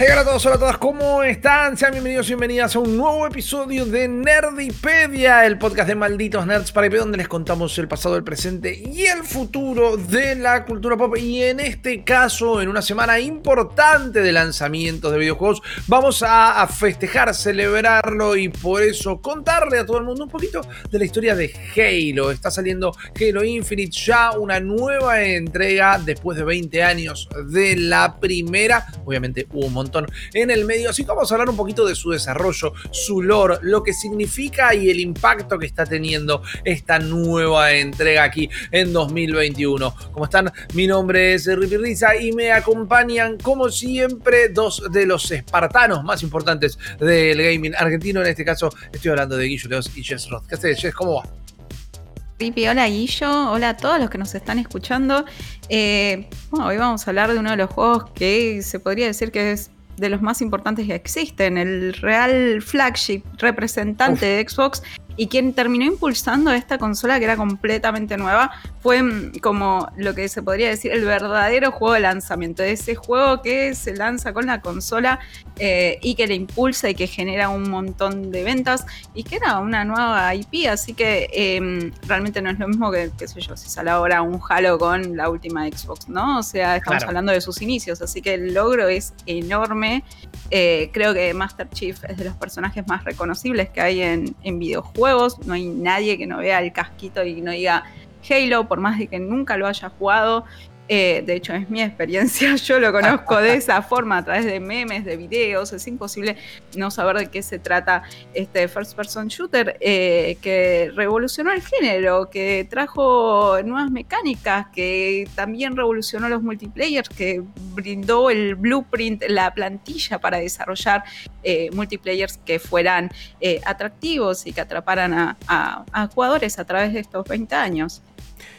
Hola a todos, hola a todas, ¿cómo están? Sean bienvenidos y bienvenidas a un nuevo episodio de Nerdipedia, el podcast de malditos nerds para IP, donde les contamos el pasado, el presente y el futuro de la cultura pop. Y en este caso, en una semana importante de lanzamientos de videojuegos, vamos a, festejar, celebrarlo y por eso contarle a todo el mundo un poquito de la historia de Halo. Está saliendo Halo Infinite, ya una nueva entrega después de 20 años de la primera. Obviamente hubo un montón en el medio, así que vamos a hablar un poquito de su desarrollo, su lore, lo que significa y el impacto que está teniendo esta nueva entrega aquí en 2021. ¿Cómo están? Mi nombre es Ripi Riza y me acompañan como siempre dos de los espartanos más importantes del gaming argentino. En este caso estoy hablando de Guillo Leos y Jess Roth. ¿Qué haces, Jess? ¿Cómo va? Ripi, hola Guillo, hola a todos los que nos están escuchando. Eh, hoy vamos a hablar de uno de los juegos que se podría decir que es de los más importantes que existen, el real flagship representante de Xbox y quien terminó impulsando esta consola que era completamente nueva fue mm, como lo que se podría decir el verdadero juego de lanzamiento, ese juego que se lanza con la consola eh, y que le impulsa y que genera un montón de ventas y que era una nueva IP, así que em, realmente no es lo mismo que, qué sé yo, si sale ahora un Halo con la última Xbox, ¿no? O sea, estamos hablando de sus inicios, así que el logro es enorme. Eh, creo que Master Chief es de los personajes más reconocibles que hay en, en videojuegos no hay nadie que no vea el casquito y no diga Halo, por más de que nunca lo haya jugado. Eh, de hecho, es mi experiencia, yo lo conozco de esa forma, a través de memes, de videos, es imposible no saber de qué se trata este first person shooter eh, que revolucionó el género, que trajo nuevas mecánicas, que también revolucionó los multiplayers, que brindó el blueprint, la plantilla para desarrollar eh, multiplayers que fueran atractivos y que atraparan a jugadores a través de estos 20 años.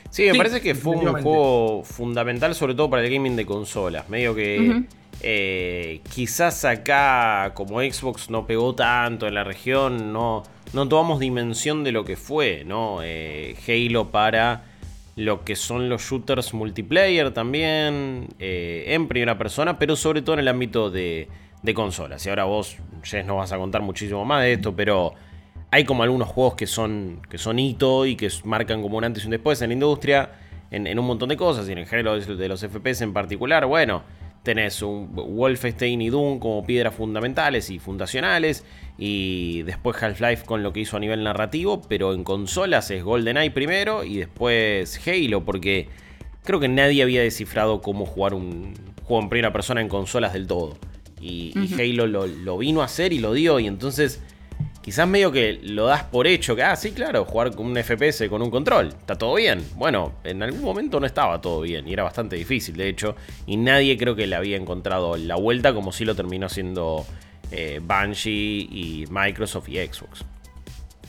Sí, me parece que fue un juego fundamental, sobre todo para el gaming de consolas. Medio que eh, quizás acá, como Xbox no pegó tanto en la región, no, no tomamos dimensión de lo que fue, ¿no? Eh, Halo para lo que son los shooters multiplayer también, eh, en primera persona, pero sobre todo en el ámbito de, de consolas. Y ahora vos, Jess, nos vas a contar muchísimo más de esto, pero hay como algunos juegos que son, que son hito y que marcan como un antes y un después en la industria, en, un montón de cosas, y en el género de los FPS en particular, bueno, tenés un Wolfenstein y Doom como piedras fundamentales y fundacionales, y después Half-Life con lo que hizo a nivel narrativo, pero en consolas es GoldenEye primero y después Halo, porque creo que nadie había descifrado cómo jugar un juego en primera persona en consolas del todo. Y, Halo lo, lo vino a hacer y lo dio, y entonces quizás medio que lo das por hecho, que, ah, sí, claro, jugar con un FPS con un control, está todo bien. Bueno, en algún momento no estaba todo bien y era bastante difícil, de hecho, y nadie creo que le había encontrado la vuelta como si lo terminó siendo eh, Bungie y Microsoft y Xbox.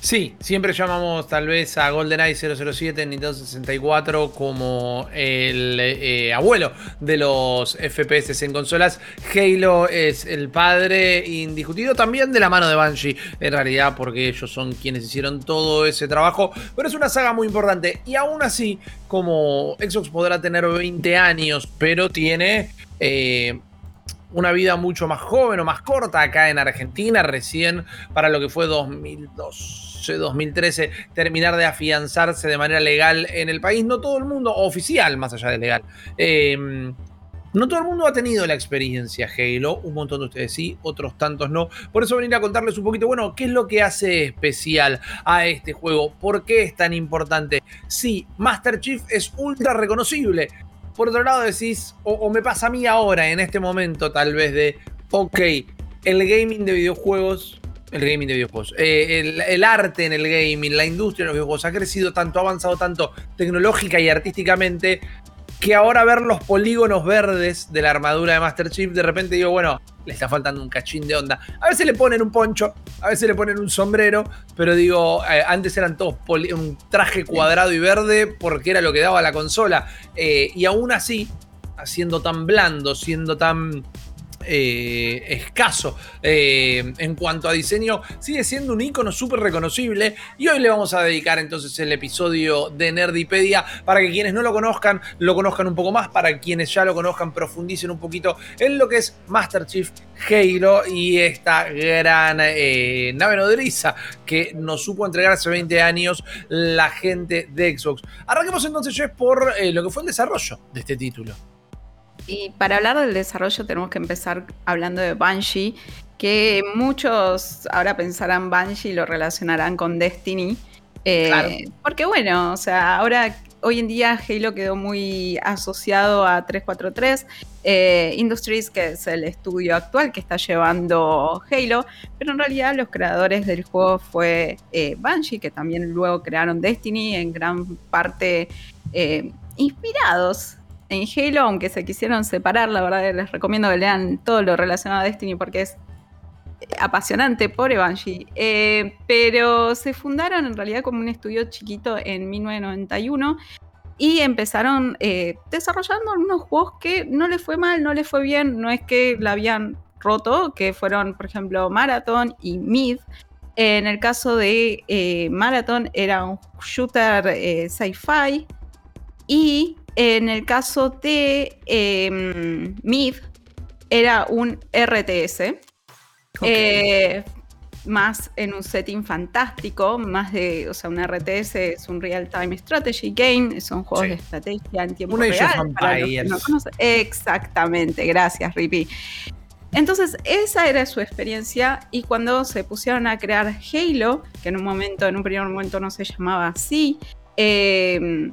Sí, siempre llamamos tal vez a GoldenEye 007 en Nintendo 64 como el eh, abuelo de los FPS en consolas. Halo es el padre indiscutido también de la mano de Bungie, en realidad, porque ellos son quienes hicieron todo ese trabajo. Pero es una saga muy importante y aún así, como Xbox podrá tener 20 años, pero tiene... Eh, una vida mucho más joven o más corta acá en Argentina, recién para lo que fue 2002 2013 terminar de afianzarse de manera legal en el país. No todo el mundo, oficial más allá de legal. Em, no todo el mundo ha tenido la experiencia Halo, un montón de ustedes sí, otros tantos no. Por eso venir a contarles un poquito, bueno, ¿qué es lo que hace especial a este juego? ¿Por qué es tan importante? Sí, Master Chief es ultra reconocible. Por otro lado decís, o, o me pasa a mí ahora, en este momento tal vez de, ok, el gaming de videojuegos el gaming de videojuegos. Eh, el, arte en el gaming, la industria de los videojuegos ha crecido tanto, ha avanzado tanto tecnológica y artísticamente que ahora ver los polígonos verdes de la armadura de Master Chief, de repente digo, bueno, le está faltando un cachín de onda. A veces le ponen un poncho, a veces le ponen un sombrero, pero digo, eh, antes eran todos un traje cuadrado y verde porque era lo que daba la consola. Eh, y aún así, siendo tan blando, siendo tan eh, escaso eh, en cuanto a diseño, sigue siendo un icono súper reconocible. Y hoy le vamos a dedicar entonces el episodio de Nerdipedia para que quienes no lo conozcan, lo conozcan un poco más, para quienes ya lo conozcan, profundicen un poquito en lo que es Master Chief Halo y esta gran eh, nave nodriza que nos supo entregar hace 20 años la gente de Xbox. Arranquemos entonces, Jeff, por lo que fue el desarrollo de este título. Y para hablar del desarrollo tenemos que empezar hablando de Banshee, que muchos ahora pensarán Banshee y lo relacionarán con Destiny. Eh, porque bueno, o sea, ahora hoy en día Halo quedó muy asociado a 343 eh, Industries, que es el estudio actual que está llevando Halo, pero en realidad los creadores del juego fue eh, Banshee, que también luego crearon Destiny, en gran parte inspirados en Halo, aunque se quisieron separar, la verdad les recomiendo que lean todo lo relacionado a Destiny porque es apasionante, pobre Banshee. Eh, pero se fundaron en realidad como un estudio chiquito en 1991 y empezaron eh, desarrollando unos juegos que no les fue mal, no les fue bien, no es que la habían roto, que fueron, por ejemplo, Marathon y Mid. En el caso de eh, Marathon era un shooter sci-fi y en el caso de eh, era un RTS. Eh, más en un setting fantástico, más de, o sea, un RTS es un real-time strategy game, son juegos de estrategia en tiempo real. Exactamente, gracias, Rippy. Entonces, esa era su experiencia y cuando se pusieron a crear Halo, que en un momento, en un primer momento no se llamaba así, eh,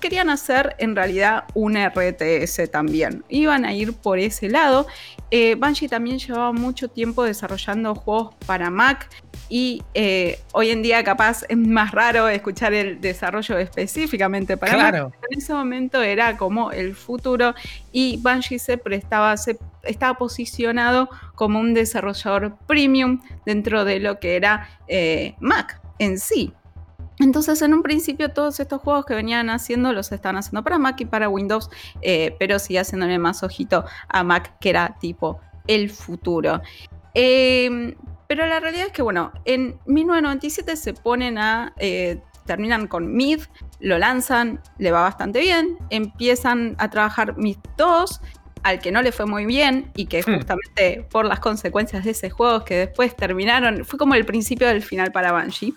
querían hacer en realidad un RTS también. Iban a ir por ese lado. Eh, Bungie también llevaba mucho tiempo desarrollando juegos para Mac y eh, hoy en día capaz es más raro escuchar el desarrollo específicamente para Mac. En ese momento era como el futuro y Bungie se prestaba, se, estaba posicionado como un desarrollador premium dentro de lo que era eh, Mac en sí. Entonces, en un principio, todos estos juegos que venían haciendo los estaban haciendo para Mac y para Windows, eh, pero sigue haciéndole más ojito a Mac, que era tipo el futuro. Em, pero la realidad es que, bueno, en 1997 se ponen a. Eh, terminan con Mid, lo lanzan, le va bastante bien, empiezan a trabajar Mid 2, al que no le fue muy bien y que hmm. justamente por las consecuencias de ese juego que después terminaron, fue como el principio del final para Banshee.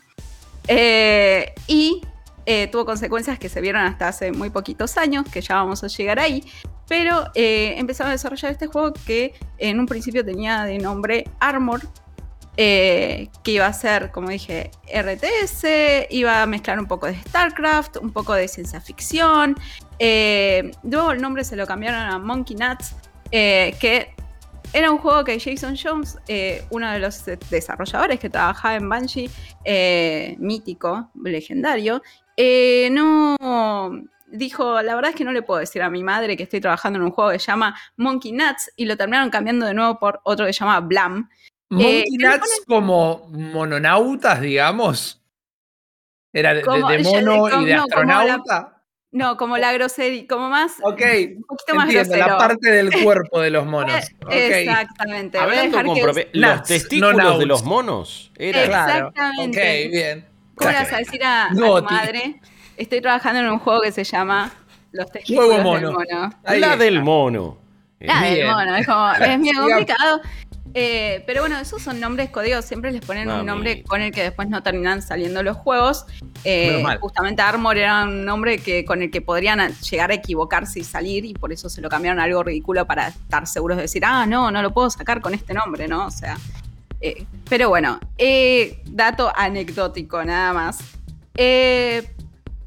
Eh, y eh, tuvo consecuencias que se vieron hasta hace muy poquitos años, que ya vamos a llegar ahí. Pero eh, empezaron a desarrollar este juego que en un principio tenía de nombre Armor, que iba a ser, como dije, RTS, iba a mezclar un poco de StarCraft, un poco de ciencia ficción. luego el nombre se lo cambiaron a Monkey Nuts, que era un juego que Jason Jones, eh, uno de los desarrolladores que trabajaba en Bungie, eh, mítico, legendario, eh, no dijo, la verdad es que no le puedo decir a mi madre que estoy trabajando en un juego que se llama Monkey Nuts y lo terminaron cambiando de nuevo por otro que se llama Blam. Monkey Nuts como mononautas, digamos. Era de, mono y de astronauta. No, como la grosería, como más. Ok. Un poquito más entiendo, la parte del cuerpo de los monos. Exactamente. los testículos de los monos. Exactamente. Ok, bien. ¿Cómo le vas a decir a, tu madre? Estoy trabajando en un juego que se llama Los testículos del mono. La del mono. La del mono. Es como, es bien complicado. Eh, pero bueno, esos son nombres códigos, siempre les ponen un nombre con el que después no terminan saliendo los juegos. Eh, justamente Armor era un nombre que, con el que podrían llegar a equivocarse y salir, y por eso se lo cambiaron a algo ridículo para estar seguros de decir, ah, no, no lo puedo sacar con este nombre, ¿no? O sea. Eh, pero bueno, dato anecdótico nada más.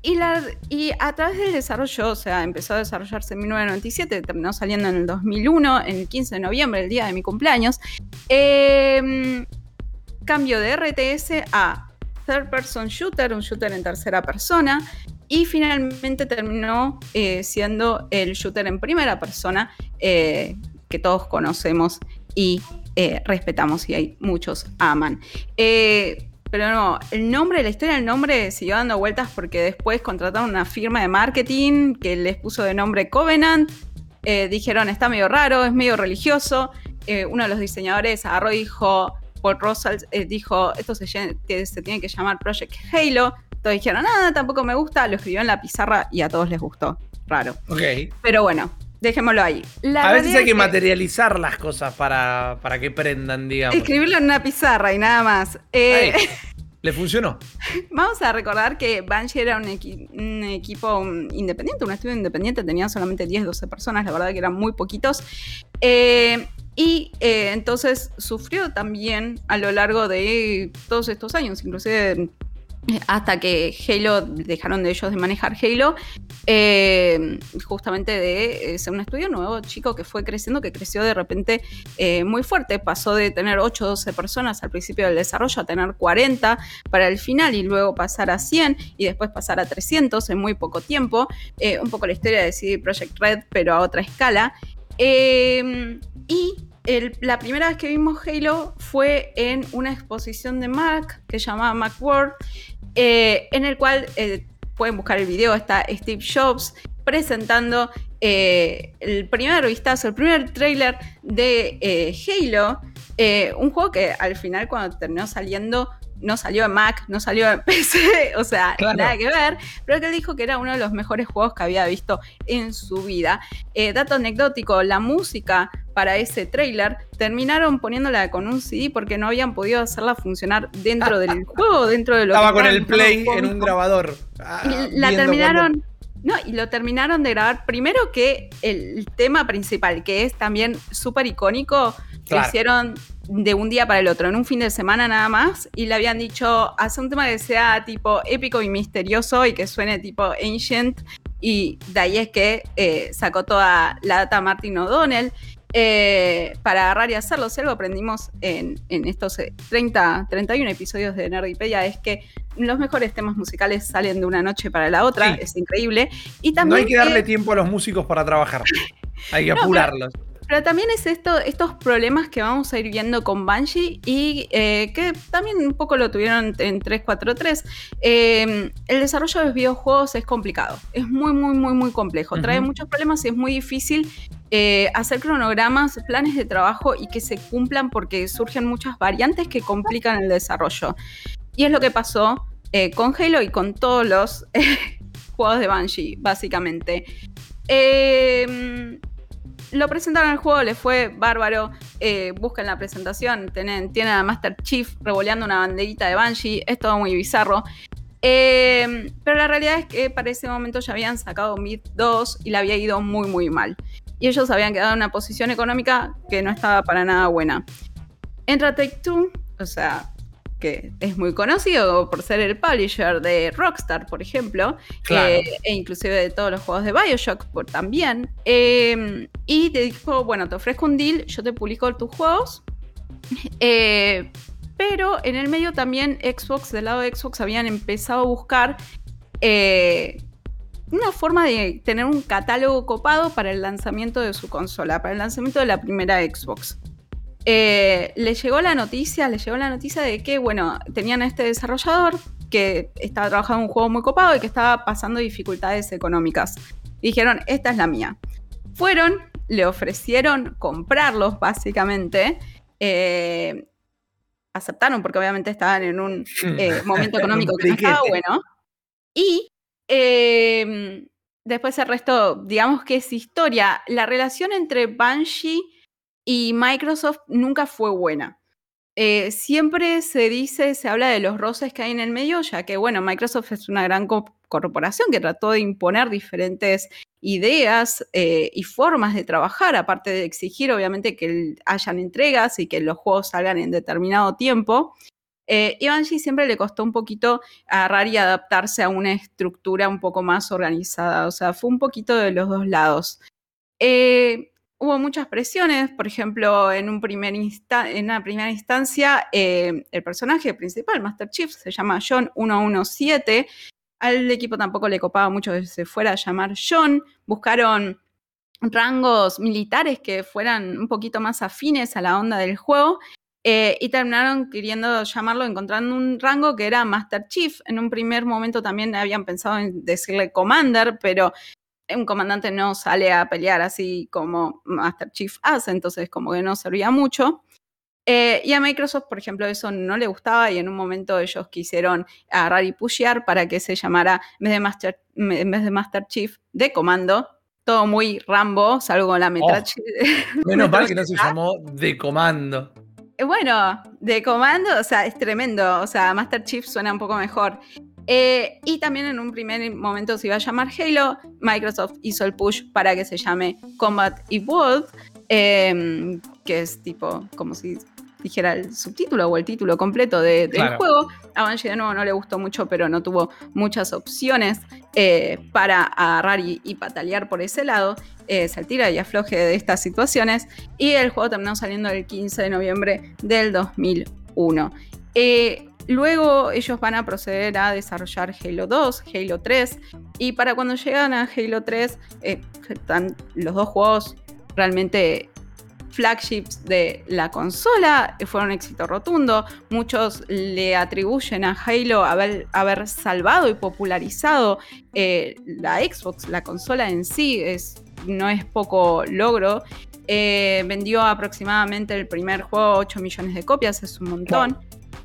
Y, a través del desarrollo, o sea, empezó a desarrollarse en 1997, terminó saliendo en el 2001, en el 15 de noviembre, el día de mi cumpleaños. Em, cambio de RTS a Third Person Shooter, un shooter en tercera persona. Y finalmente terminó eh, siendo el shooter en primera persona eh, que todos conocemos y eh, respetamos y muchos aman. Eh, pero no, el nombre, la historia del nombre siguió dando vueltas porque después contrataron una firma de marketing que les puso de nombre Covenant. Eh, dijeron, está medio raro, es medio religioso. uno de los diseñadores agarró y dijo, Paul Russell dijo, esto se, se tiene que llamar Project Halo. Todos dijeron, nada, tampoco me gusta. Lo escribió en la pizarra y a todos les gustó. Raro. Ok. Pero bueno, dejémoslo ahí. a veces hay que, materializar las cosas para, para, que prendan, digamos. Escribirlo en una pizarra y nada más. Eh, ¿Le funcionó? Vamos a recordar que Banshee era un, equipo independiente, un estudio independiente, tenían solamente 10, 12 personas, la verdad que eran muy poquitos. Eh, y eh, entonces sufrió también a lo largo de todos estos años, inclusive hasta que Halo, dejaron de ellos de manejar Halo, eh, justamente de eh, ser un estudio nuevo, chico, que fue creciendo, que creció de repente eh, muy fuerte, pasó de tener 8 o 12 personas al principio del desarrollo a tener 40 para el final y luego pasar a 100 y después pasar a 300 en muy poco tiempo, un poco la historia de CD Project Red, pero a otra escala. y la primera vez que vimos Halo fue en una exposición de Mac que se llamaba Macworld, eh, en el cual eh, pueden buscar el video, está Steve Jobs presentando eh, el primer vistazo, el primer trailer de Halo, un juego que al final cuando terminó saliendo no salió en Mac, no salió en PC, o sea, nada que ver, pero que él dijo que era uno de los mejores juegos que había visto en su vida. Eh, dato anecdótico, la música para ese trailer terminaron poniéndola con un CD porque no habían podido hacerla funcionar dentro del juego, dentro de lo Estaba con el play en un grabador. Ah, la terminaron... No, y lo terminaron de grabar primero que el tema principal, que es también súper icónico, lo hicieron de un día para el otro, en un fin de semana nada más, y le habían dicho, hace un tema que sea tipo épico y misterioso y que suene tipo ancient, y de ahí es que eh, sacó toda la data Martin O'Donnell. Eh, para agarrar y hacerlo. Si algo aprendimos en, estos 30, eh, 31 episodios de Nerdipedia es que los mejores temas musicales salen de una noche para la otra, es increíble. Y también no hay que darle tiempo a los músicos para trabajar, hay que apurarlos. Pero también es esto, estos problemas que vamos a ir viendo con Banshee y eh, que también un poco lo tuvieron en 343. Eh, el desarrollo de los videojuegos es complicado, es muy, muy, muy, muy complejo. Trae muchos problemas y es muy difícil eh, hacer cronogramas, planes de trabajo y que se cumplan porque surgen muchas variantes que complican el desarrollo. Y es lo que pasó con Halo y con todos los juegos de Banshee, básicamente. Eh, lo presentaron al juego, le fue bárbaro. Eh, buscan la presentación, tienen, tienen a Master Chief revoleando una banderita de Banshee, es todo muy bizarro. Eh, pero la realidad es que para ese momento ya habían sacado Mid 2 y le había ido muy, muy mal. Y ellos habían quedado en una posición económica que no estaba para nada buena. Entra Take Two, o sea, que es muy conocido por ser el publisher de Rockstar, por ejemplo, eh, e inclusive de todos los juegos de Bioshock por, también. Em, y te dijo, bueno, te ofrezco un deal, yo te publico tus juegos. Eh, pero en el medio también Xbox, del lado de Xbox, habían empezado a buscar eh, una forma de tener un catálogo copado para el lanzamiento de su consola, para el lanzamiento de la primera Xbox. Eh, le llegó la noticia, le llegó la noticia de que, bueno, tenían a este desarrollador que estaba trabajando en un juego muy copado y que estaba pasando dificultades económicas. dijeron, esta es la mía. Fueron, le ofrecieron comprarlos, básicamente. Eh, aceptaron porque obviamente estaban en un eh, momento económico que no estaba bueno. Y después el resto, digamos que es historia. La relación entre Banshee y Microsoft nunca fue buena. Eh, siempre se dice, se habla de los roces que hay en el medio, ya que, bueno, Microsoft es una gran corporación que trató de imponer diferentes ideas eh, y formas de trabajar, aparte de exigir, obviamente, que hayan entregas y que los juegos salgan en determinado tiempo. Eh, siempre le costó un poquito agarrar y adaptarse a una estructura un poco más organizada, o sea, fue un poquito de los dos lados. Eh, hubo muchas presiones, por ejemplo, en, un primer en una primera instancia, eh, el personaje principal, Master Chief, se llama John 117. Al equipo tampoco le copaba mucho que se fuera a llamar John. Buscaron rangos militares que fueran un poquito más afines a la onda del juego. Eh, y terminaron queriendo llamarlo, encontrando un rango que era Master Chief. En un primer momento también habían pensado en decirle Commander, pero un comandante no sale a pelear así como Master Chief hace, entonces como que no servía mucho. Eh, y a Microsoft, por ejemplo, eso no le gustaba y en un momento ellos quisieron agarrar y pushear para que se llamara, en vez de Master, en vez de Master Chief, de comando. Todo muy Rambo, salvo con la. Oh, menos mal que no se llamó de comando. Eh, bueno, de comando, o sea, es tremendo. O sea, Master Chief suena un poco mejor. Eh, y también en un primer momento se iba a llamar Halo. Microsoft hizo el push para que se llame Combat Evolved, em, que es tipo como si dijera el subtítulo o el título completo del juego. A Bungie de nuevo no le gustó mucho, pero no tuvo muchas opciones eh, para agarrar y, patalear por ese lado. Eh, se tira y afloje de estas situaciones. Y el juego terminó saliendo el 15 de noviembre del 2001. Eh, luego ellos van a proceder a desarrollar Halo 2, Halo 3, y para cuando llegan a Halo 3, están los dos juegos realmente flagships de la consola, fueron un éxito rotundo. Muchos le atribuyen a Halo haber, salvado y popularizado eh, la Xbox, la consola en sí, es, no es poco logro. Eh, vendió aproximadamente el primer juego 8 millones de copias, es un montón.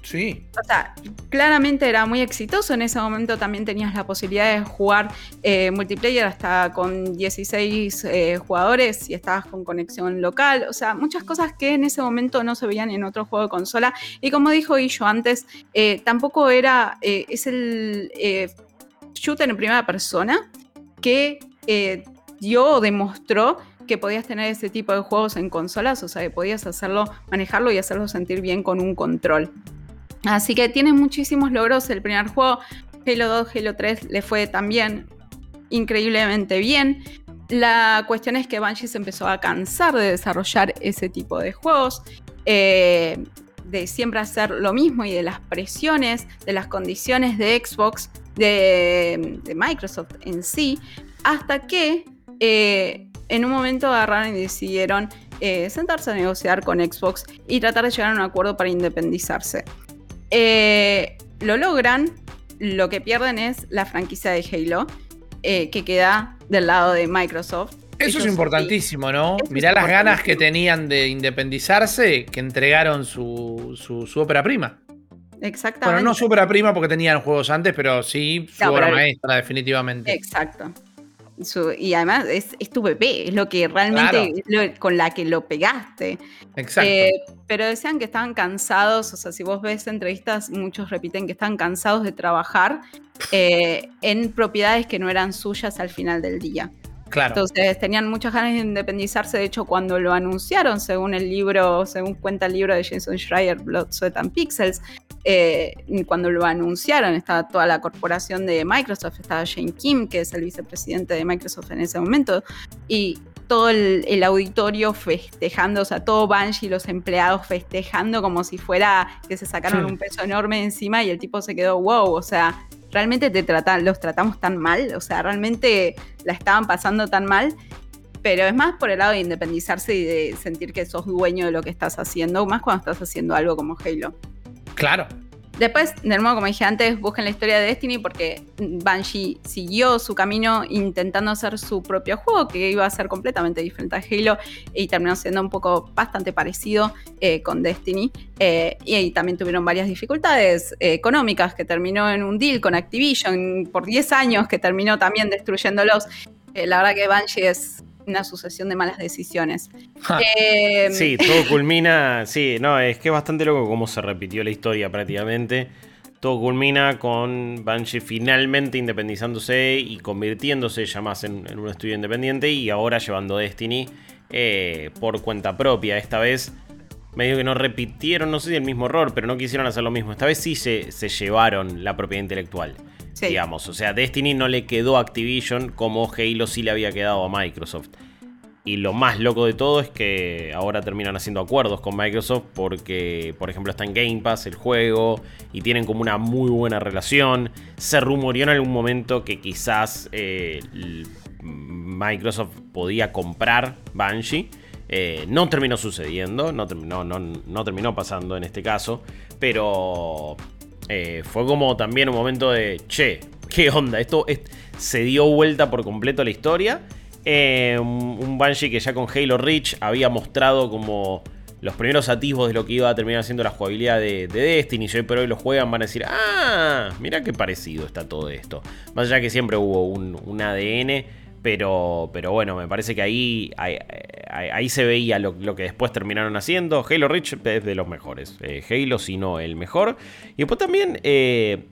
Sí. O sea, claramente era muy exitoso. En ese momento también tenías la posibilidad de jugar eh, multiplayer hasta con 16 eh, jugadores y estabas con conexión local. O sea, muchas cosas que en ese momento no se veían en otro juego de consola. Y como dijo Illo antes, eh, tampoco era. es el shooter en primera persona que dio o demostró que podías tener ese tipo de juegos en consolas, o sea, que podías hacerlo, manejarlo y hacerlo sentir bien con un control. Así que tiene muchísimos logros el primer juego. Halo 2, Halo 3 le fue también increíblemente bien. La cuestión es que Bungie se empezó a cansar de desarrollar ese tipo de juegos, eh, de siempre hacer lo mismo y de las presiones, de las condiciones de Xbox, de, Microsoft en sí, hasta que eh, en un momento agarraron y decidieron eh, sentarse a negociar con Xbox y tratar de llegar a un acuerdo para independizarse. Eh, lo logran, lo que pierden es la franquicia de Halo, eh, que queda del lado de Microsoft. Eso es importantísimo, ¿no? Mirá las ganas que tenían de independizarse, que entregaron su, su, ópera prima. Exactamente. Bueno, no su ópera prima porque tenían juegos antes, pero sí su obra maestra, definitivamente. Exacto y además es, tu bebé, es lo que realmente con la que lo pegaste. Exacto. Eh, pero decían que estaban cansados, o sea, si vos ves entrevistas, muchos repiten que están cansados de trabajar eh, en propiedades que no eran suyas al final del día. Claro. Entonces tenían muchas ganas de independizarse. De hecho, cuando lo anunciaron, según el libro, según cuenta el libro de Jason Schreier, Blood, Sweat and Pixels, eh, cuando lo anunciaron, estaba toda la corporación de Microsoft, estaba Shane Kim, que es el vicepresidente de Microsoft en ese momento, y todo el, auditorio festejando, o sea, todo Banshee los empleados festejando como si fuera que se sacaron un peso enorme encima y el tipo se quedó wow, o sea, realmente te tratan, los tratamos tan mal, o sea, realmente la estaban pasando tan mal, pero es más por el lado de independizarse y de sentir que sos dueño de lo que estás haciendo, más cuando estás haciendo algo como Halo. Claro. Después, de nuevo, como dije antes, busquen la historia de Destiny porque Banshee siguió su camino intentando hacer su propio juego, que iba a ser completamente diferente a Halo y terminó siendo un poco bastante parecido eh, con Destiny. Eh, y también tuvieron varias dificultades eh, económicas, que terminó en un deal con Activision por 10 años, que terminó también destruyéndolos. la verdad que Banshee es una sucesión de malas decisiones. Em, sí, todo culmina. Sí, no, es que es bastante loco cómo se repitió la historia prácticamente. Todo culmina con Banshee finalmente independizándose y convirtiéndose ya más en, un estudio independiente y ahora llevando Destiny eh, por cuenta propia. Esta vez medio que no repitieron, no sé si el mismo error, pero no quisieron hacer lo mismo. Esta vez sí se, se llevaron la propiedad intelectual. Digamos, o sea, Destiny no le quedó a Activision como Halo sí le había quedado a Microsoft. Y lo más loco de todo es que ahora terminan haciendo acuerdos con Microsoft porque, por ejemplo, está en Game Pass el juego y tienen como una muy buena relación. Se rumoreó en algún momento que quizás eh, Microsoft podía comprar Banshee. Eh, no terminó sucediendo, no terminó, no, terminó pasando en este caso, pero eh, fue como también un momento de, che, ¿qué onda? Esto se dio vuelta por completo la historia. Eh, un Banshee que ya con Halo Reach había mostrado como los primeros atisbos de lo que iba a terminar siendo la jugabilidad de, Destiny. Y hoy por hoy lo juegan, van a decir, ah, mira qué parecido está todo esto. Más allá que siempre hubo un, ADN, pero, pero bueno, me parece que ahí, ahí, se veía lo, que después terminaron haciendo. Halo Reach es de los mejores. Eh, Halo, si no el mejor. Y después también... Eh,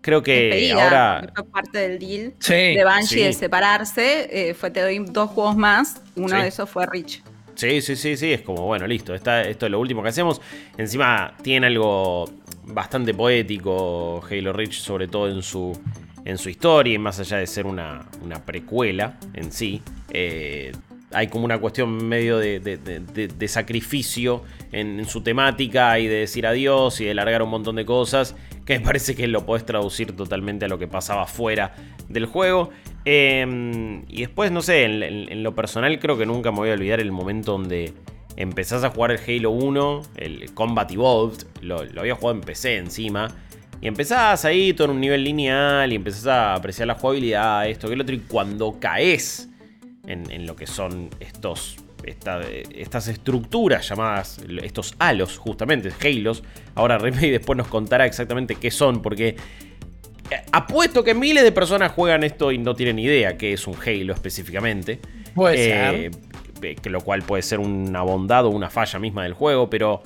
creo que ahora. Fue parte del deal de Banshee de separarse. Eh, fue te doy dos juegos más. Uno de esos fue Rich. Sí, sí, sí, sí. Es como, bueno, listo. esto es lo último que hacemos. Encima tiene algo bastante poético Halo Reach, sobre todo en su, en su historia, y más allá de ser una, una precuela en sí. Eh, hay como una cuestión medio de, sacrificio en, su temática y de decir adiós y de largar un montón de cosas que me parece que lo podés traducir totalmente a lo que pasaba fuera del juego. Em, y después, no sé, en, lo personal creo que nunca me voy a olvidar el momento donde empezás a jugar el Halo 1, el Combat Evolved, lo, lo había jugado en PC encima. Y empezás ahí todo en un nivel lineal y empezás a apreciar la jugabilidad, esto que el otro. Y cuando caes en, lo que son estos, estas estructuras llamadas, estos halos, justamente, halos. Ahora Remedy después nos contará exactamente qué son, porque eh, apuesto que miles de personas juegan esto y no tienen idea qué es un halo específicamente. Puede eh, Que lo cual puede ser una bondad o una falla misma del juego, pero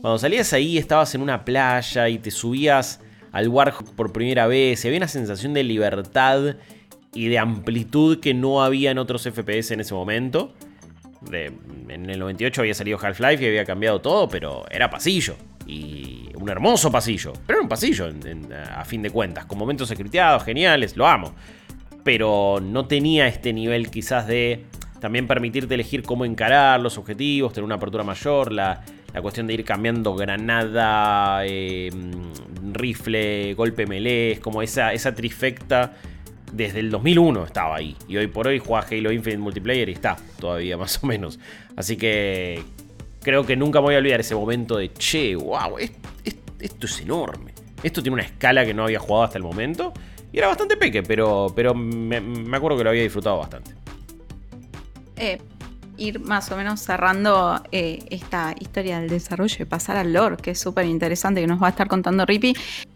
cuando salías ahí estabas en una playa y te subías al Warhawk por primera vez y había una sensación de libertad y de amplitud que no había en otros FPS en ese momento. en el 98 había salido Half-Life y había cambiado todo, pero era pasillo. Y un hermoso pasillo. Pero era un pasillo, a fin de cuentas. Con momentos scripteados, geniales, lo amo. Pero no tenía este nivel quizás de también permitirte elegir cómo encarar los objetivos, tener una apertura mayor, la, cuestión de ir cambiando granada, eh, rifle, golpe melee, como esa, esa trifecta desde el 2001 estaba ahí. Y hoy por hoy juega Halo Infinite Multiplayer y está todavía más o menos. Así que creo que nunca voy a olvidar ese momento de, che, wow, esto, es enorme. Esto tiene una escala que no había jugado hasta el momento. Y era bastante peque, pero, pero me, me acuerdo que lo había disfrutado bastante. Eh, ir más o menos cerrando eh, esta historia del desarrollo y pasar al lore, que es súper interesante, que nos va a estar contando Rippy.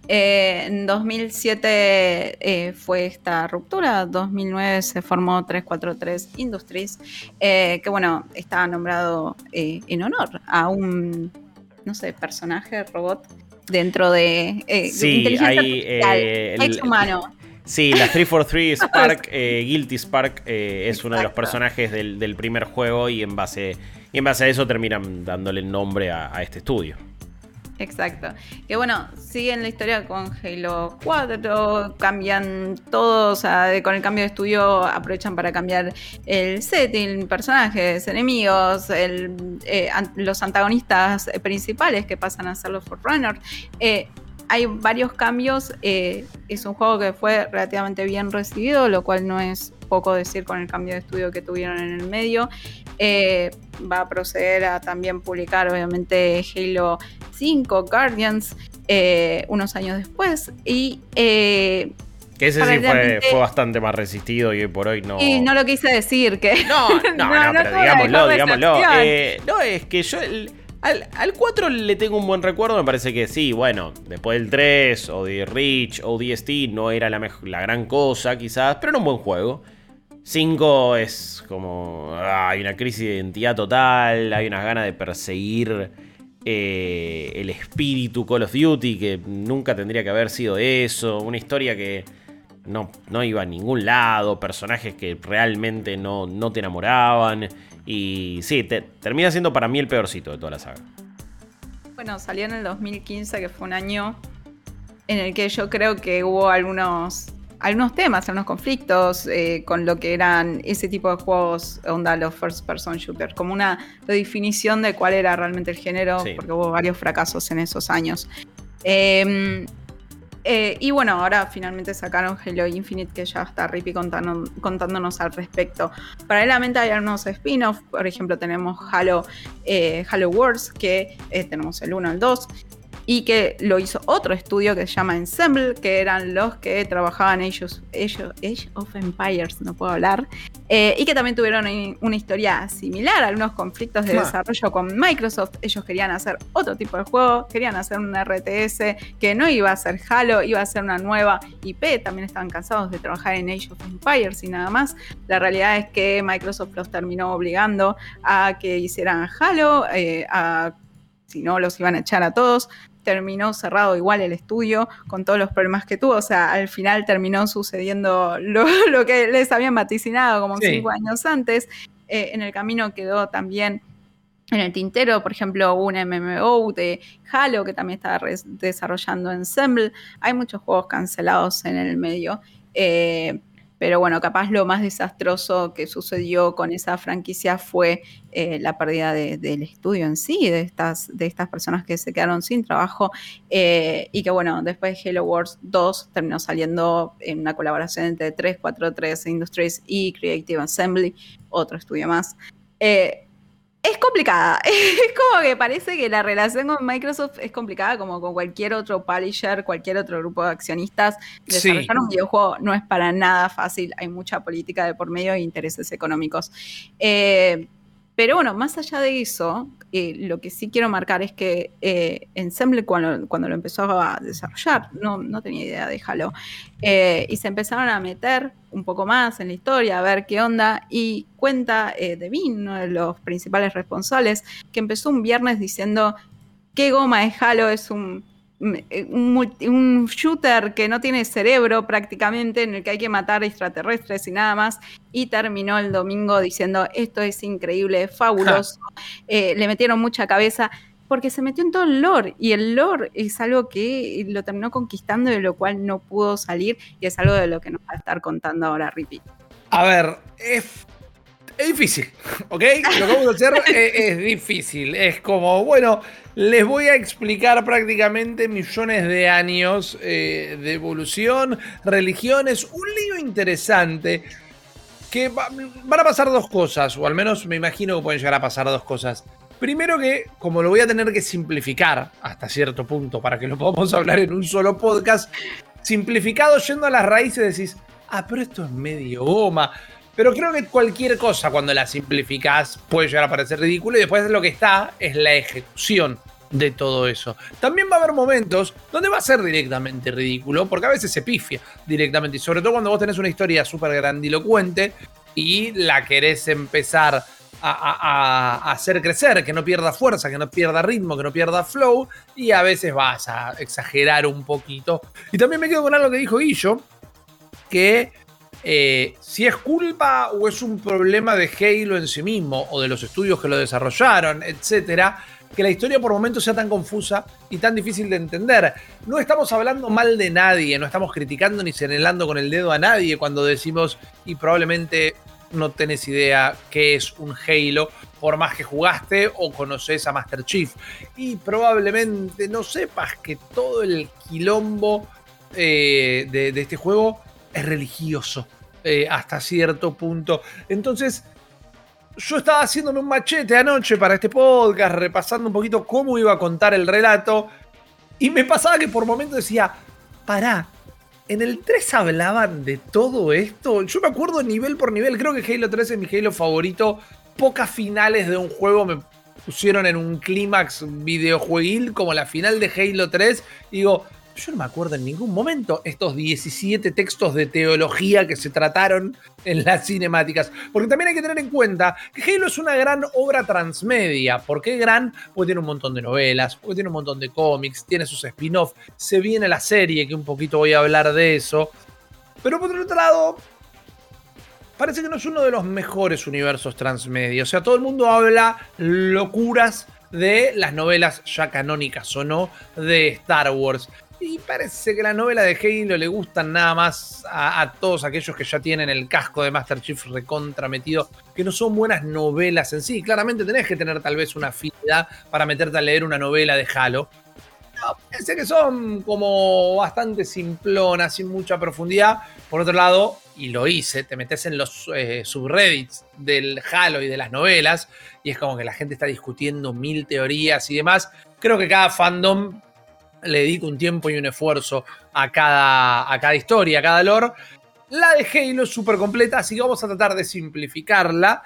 Eh, en 2007 eh, fue esta ruptura, 2009 se formó 343 Industries, que bueno, estaba nombrado en honor a un, no sé, personaje, robot dentro de, sí, inteligencia hay, humano. Sí, la 343 Spark, eh, Guilty Spark, eh, es uno de los personajes del, primer juego y en, base, y en base a eso terminan dándole el nombre a, este estudio. Exacto. Que bueno, siguen la historia con Halo 4, cambian todo, o sea, con el cambio de estudio aprovechan para cambiar el setting, personajes, enemigos, eh, los antagonistas principales que pasan a ser los Forerunner. Eh, hay varios cambios. Eh, es un juego que fue relativamente bien recibido, lo cual no es poco decir con el cambio de estudio que tuvieron en el medio. Eh, va a proceder a también publicar, obviamente, Halo 5, Guardians, eh, unos años después. Y. que ese sí fue, bastante más resistido y hoy por hoy no. Y no lo quise decir, que. No, no, no, pero digámoslo, digámoslo. no, es que yo. Al, 4 le tengo un buen recuerdo, me parece que sí, bueno, después del 3 o de Reach o DST no era la, la gran cosa quizás, pero era un buen juego. 5 es como... Ah, hay una crisis de identidad total, hay unas ganas de perseguir eh, el espíritu Call of Duty, que nunca tendría que haber sido eso, una historia que no, no iba a ningún lado, personajes que realmente no, no te enamoraban. Y sí, termina siendo para mí el peorcito de toda la saga. Bueno, salió en el 2015, que fue un año en el que yo creo que hubo algunos, algunos temas, algunos conflictos eh, con lo que eran ese tipo de juegos, onda los first person shooter, como una redefinición de cuál era realmente el género, porque hubo varios fracasos en esos años. Em, Eh, y bueno, ahora finalmente sacaron Halo Infinite, que ya está Rippy contándonos al respecto. Paralelamente hay algunos spin-offs, por ejemplo, tenemos Halo, eh, Halo Wars, que eh, tenemos el 1, el 2, y que lo hizo otro estudio que se llama Ensemble, que eran los que trabajaban ellos, ellos Age of Empires, no puedo hablar, eh, y que también tuvieron una historia similar, algunos conflictos de desarrollo con Microsoft. Ellos querían hacer otro tipo de juego, querían hacer un RTS que no iba a ser Halo, iba a ser una nueva IP. También estaban cansados de trabajar en Age of Empires y nada más. La realidad es que Microsoft los terminó obligando a que hicieran Halo, eh, si no los iban a echar a todos terminó cerrado igual el estudio con todos los problemas que tuvo. O sea, al final terminó sucediendo lo, que les habían vaticinado como cinco años antes. Eh, en el camino quedó también en el tintero, por ejemplo, un MMO de Halo que también estaba desarrollando Ensemble. Hay muchos juegos cancelados en el medio. Eh, pero bueno, capaz lo más desastroso que sucedió con esa franquicia fue eh, la pérdida del estudio en sí, de estas, de estas personas que se quedaron sin trabajo eh, y que bueno, después Halo Wars 2 terminó saliendo en una colaboración entre 343 Industries y Creative Assembly, otro estudio más. Eh, es complicada. Es como que parece que la relación con Microsoft es complicada, como con cualquier otro publisher, cualquier otro grupo de accionistas. Desarrollar un videojuego no es para nada fácil. Hay mucha política de por medio e intereses económicos. Eh, pero bueno, más allá de eso, eh, lo que sí quiero marcar es que eh, Ensemble cuando, lo empezó a desarrollar, no, no tenía idea de Halo, eh, y se empezaron a meter un poco más en la historia, a ver qué onda, y cuenta Devin, uno de los principales responsables, que empezó un viernes diciendo qué goma es Halo, es un eh, un, shooter que no tiene cerebro prácticamente, en el que hay que matar extraterrestres y nada más, y terminó el domingo diciendo, esto es increíble, fabuloso, eh, le metieron mucha cabeza, porque se metió en todo el lore, y el lore es algo que lo terminó conquistando, de lo cual no pudo salir, y es algo de lo que nos va a estar contando ahora Rippy. A ver, es es difícil, ¿ok? Lo que vamos a hacer es, difícil. Es como, bueno, les voy a explicar prácticamente millones de años eh, de evolución, religiones, un lío interesante. Que van a pasar dos cosas, o al menos me imagino que pueden llegar a pasar dos cosas. Primero que, como lo voy a tener que simplificar hasta cierto punto para que lo podamos hablar en un solo podcast, simplificado yendo a las raíces decís, ah, pero esto es medio goma pero creo que cualquier cosa cuando la simplificas puede llegar a parecer ridículo y después lo que está es la ejecución de todo eso. También va a haber momentos donde va a ser directamente ridículo, porque a veces se pifia directamente, y sobre todo cuando vos tenés una historia súper grandilocuente y la querés empezar a, hacer crecer, que no pierda fuerza, que no pierda ritmo, que no pierda flow, y a veces vas a exagerar un poquito. Y también me quedo con algo que dijo Guillo, que eh, si es culpa o es un problema de Halo en sí mismo o de los estudios que lo desarrollaron, etcétera, que la historia por momentos sea tan confusa y tan difícil de entender. No estamos hablando mal de nadie, no estamos criticando ni señalando con el dedo a nadie cuando decimos y probablemente no tenés idea qué es un Halo, por más que jugaste o conoces a Master Chief. Y probablemente no sepas que todo el quilombo eh, de este juego es religioso eh, hasta cierto punto. Entonces, yo estaba haciéndome un machete anoche para este podcast, repasando un poquito cómo iba a contar el relato, y me pasaba que por momentos decía, pará, en el 3 hablaban de todo esto. Yo me acuerdo nivel por nivel, creo que Halo 3 es mi Halo favorito. Pocas finales de un juego me pusieron en un clímax videojueguil como la final de Halo 3. digo, yo no me acuerdo en ningún momento estos 17 textos de teología que se trataron en las cinemáticas. Porque también hay que tener en cuenta que Halo es una gran obra transmedia. ¿Por qué gran? Porque tiene un montón de novelas, porque tiene un montón de cómics, tiene sus spin-offs, se viene la serie, que un poquito voy a hablar de eso. Pero por otro lado, parece que no es uno de los mejores universos transmedia. O sea, todo el mundo habla locuras de las novelas ya canónicas o no de Star Wars. Y parece que la novela de Halo le gustan nada más a, todos aquellos que ya tienen el casco de Master Chief recontrametido, que no son buenas novelas en sí. Claramente tenés que tener tal vez una afinidad para meterte a leer una novela de Halo. Pensé que son como bastante simplonas, sin mucha profundidad. Por otro lado, y lo hice, te metes en los eh, subreddits del Halo y de las novelas, y es como que la gente está discutiendo mil teorías y demás. Creo que cada fandom le dedica un tiempo y un esfuerzo a cada, a cada historia, a cada lore. La de Halo es súper completa, así que vamos a tratar de simplificarla.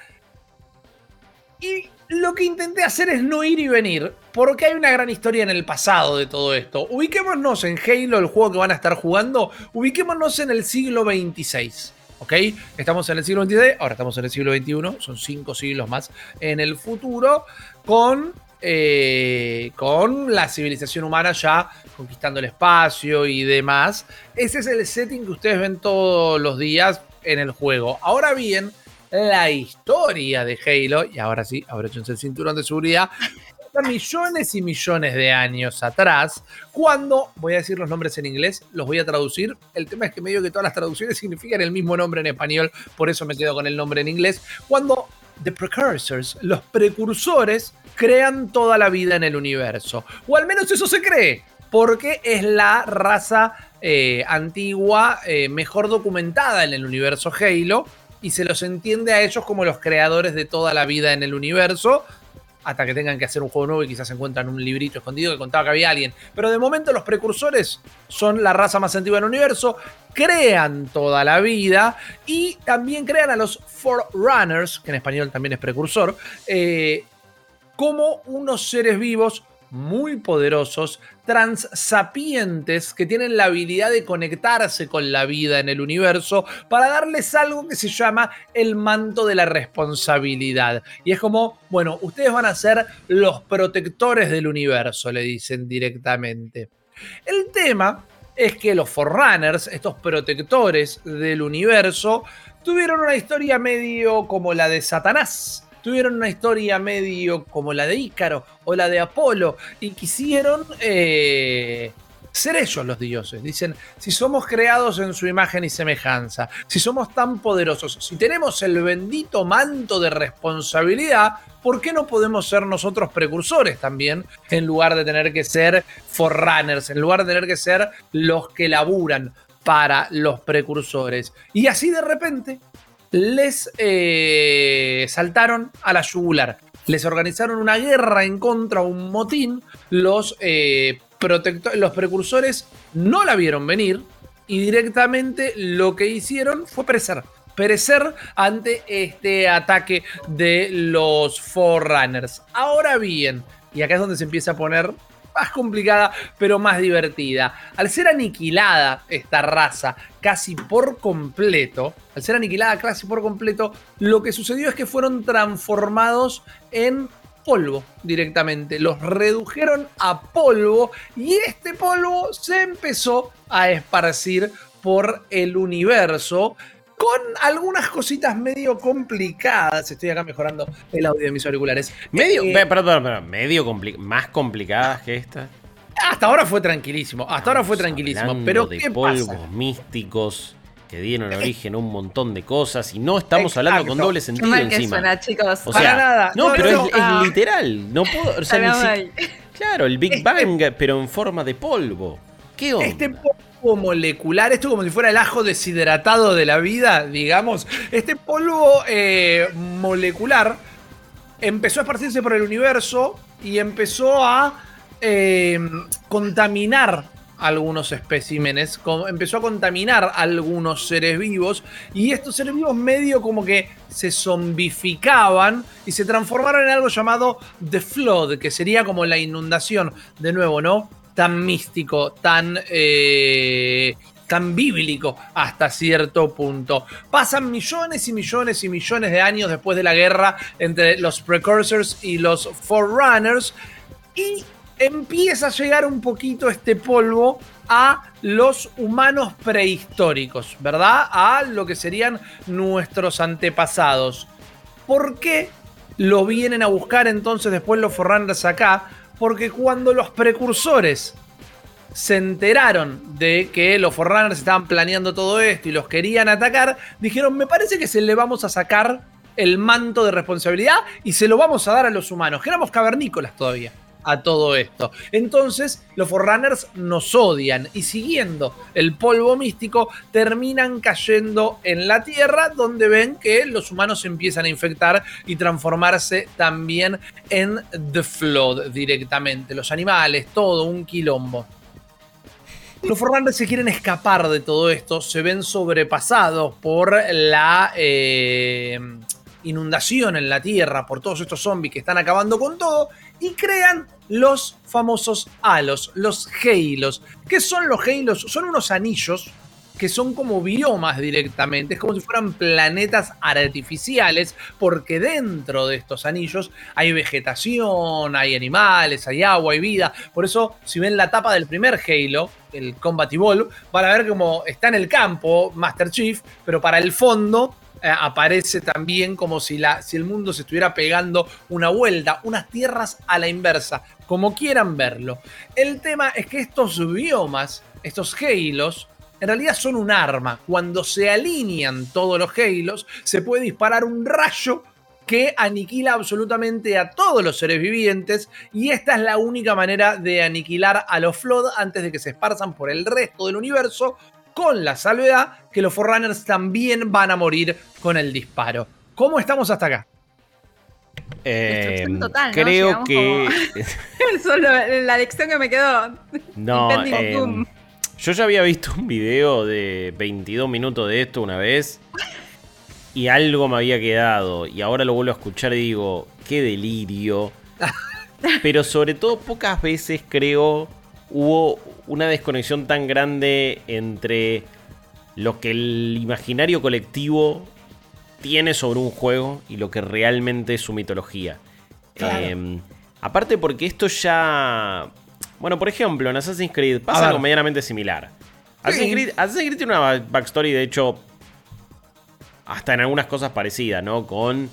Y lo que intenté hacer es no ir y venir, porque hay una gran historia en el pasado de todo esto. Ubiquémonos en Halo, el juego que van a estar jugando, ubiquémonos en el siglo XXVI. ¿Ok? Estamos en el siglo XXVI, ahora estamos en el siglo XXI, son cinco siglos más en el futuro, con, eh, con la civilización humana ya conquistando el espacio y demás. Ese es el setting que ustedes ven todos los días en el juego. Ahora bien, la historia de Halo, y ahora sí, abróchense el cinturón de seguridad, millones y millones de años atrás, cuando, voy a decir los nombres en inglés, los voy a traducir, el tema es que medio que todas las traducciones significan el mismo nombre en español, por eso me quedo con el nombre en inglés, cuando The Precursors, los precursores, crean toda la vida en el universo, o al menos eso se cree, porque es la raza eh, antigua eh, mejor documentada en el universo Halo, y se los entiende a ellos como los creadores de toda la vida en el universo, hasta que tengan que hacer un juego nuevo y quizás encuentran un librito escondido que contaba que había alguien. Pero de momento los precursores son la raza más antigua del universo, crean toda la vida y también crean a los Forerunners, que en español también es precursor, eh, como unos seres vivos muy poderosos, transsapientes, que tienen la habilidad de conectarse con la vida en el universo para darles algo que se llama el manto de la responsabilidad. Y es como, bueno, ustedes van a ser los protectores del universo, le dicen directamente. El tema es que los Forerunners, estos protectores del universo, tuvieron una historia medio como la de Satanás tuvieron una historia medio como la de Ícaro o la de Apolo y quisieron eh, ser ellos los dioses. Dicen, si somos creados en su imagen y semejanza, si somos tan poderosos, si tenemos el bendito manto de responsabilidad, ¿por qué no podemos ser nosotros precursores también en lugar de tener que ser forerunners, en lugar de tener que ser los que laburan? para los precursores. Y así de repente les eh, saltaron a la yugular. Les organizaron una guerra en contra, un motín. Los, eh, los precursores no la vieron venir y directamente lo que hicieron fue perecer. Perecer ante este ataque de los Forerunners. Ahora bien, y acá es donde se empieza a poner más complicada, pero más divertida. Al ser aniquilada esta raza casi por completo, al ser aniquilada casi por completo, lo que sucedió es que fueron transformados en polvo directamente. Los redujeron a polvo y este polvo se empezó a esparcir por el universo con algunas cositas medio complicadas. Estoy acá mejorando el audio de mis auriculares. Medio, eh, perdón, perdón, medio más complicadas que esta. Hasta ahora fue tranquilísimo, hasta ahora fue tranquilísimo. Pero de polvos místicos que dieron origen a un montón de cosas y no estamos hablando con doble sentido encima. Suena, chicos. O sea, nada. No, pero es, literal. No puedo. claro, el Big este Bang, pero en forma de polvo. ¿Qué onda? Este polvo molecular, esto como si fuera el ajo deshidratado de la vida, digamos. Este polvo eh, molecular empezó a esparcirse por el universo y empezó a eh, contaminar algunos especímenes, empezó a contaminar algunos seres vivos y estos seres vivos medio como que se zombificaban y se transformaron en algo llamado The Flood, que sería como la inundación, de nuevo, ¿no? Tan místico, tan, eh, tan bíblico hasta cierto punto. Pasan millones y millones y millones de años después de la guerra entre los Precursors y los Forerunners y empieza a llegar un poquito este polvo a los humanos prehistóricos, ¿verdad? A lo que serían nuestros antepasados. ¿Por qué lo vienen a buscar entonces después los Forerunners acá? Porque cuando los precursores se enteraron de que los Forerunners estaban planeando todo esto y los querían atacar, dijeron, me parece que se le vamos a sacar el manto de responsabilidad y se lo vamos a dar a los humanos, que éramos cavernícolas todavía. A todo esto. Entonces, los Forerunners nos odian y siguiendo el polvo místico terminan cayendo en la Tierra donde ven que los humanos empiezan a infectar y transformarse también en The Flood directamente. Los animales, todo un quilombo. Los Forerunners se quieren escapar de todo esto, se ven sobrepasados por la... Eh, inundación en la Tierra por todos estos zombies que están acabando con todo y crean los famosos halos, los Halos. ¿Qué son los Halos? Son unos anillos que son como biomas directamente, es como si fueran planetas artificiales, porque dentro de estos anillos hay vegetación, hay animales, hay agua, hay vida. Por eso, si ven la tapa del primer Halo, el Combat Evolve, van a ver como está en el campo Master Chief, pero para el fondo aparece también como si, la, si el mundo se estuviera pegando una vuelta, unas tierras a la inversa, como quieran verlo. El tema es que estos biomas, estos halos, en realidad son un arma. Cuando se alinean todos los halos, se puede disparar un rayo que aniquila absolutamente a todos los seres vivientes y esta es la única manera de aniquilar a los Flood antes de que se esparzan por el resto del universo con la salvedad que los Forerunners también van a morir con el disparo. ¿Cómo estamos hasta acá? Eh, creo que. Solo la lección que me quedó. No, eh, yo ya había visto un video de 22 minutos de esto una vez. Y algo me había quedado. Y ahora lo vuelvo a escuchar y digo, qué delirio. Pero sobre todo, pocas veces creo hubo una desconexión tan grande entre lo que el imaginario colectivo tiene sobre un juego y lo que realmente es su mitología. Em, aparte porque esto ya... Bueno, por ejemplo, en Assassin's Creed pasa algo medianamente similar. Assassin's, Creed, tiene una backstory, de hecho, hasta en algunas cosas parecida, ¿no? Con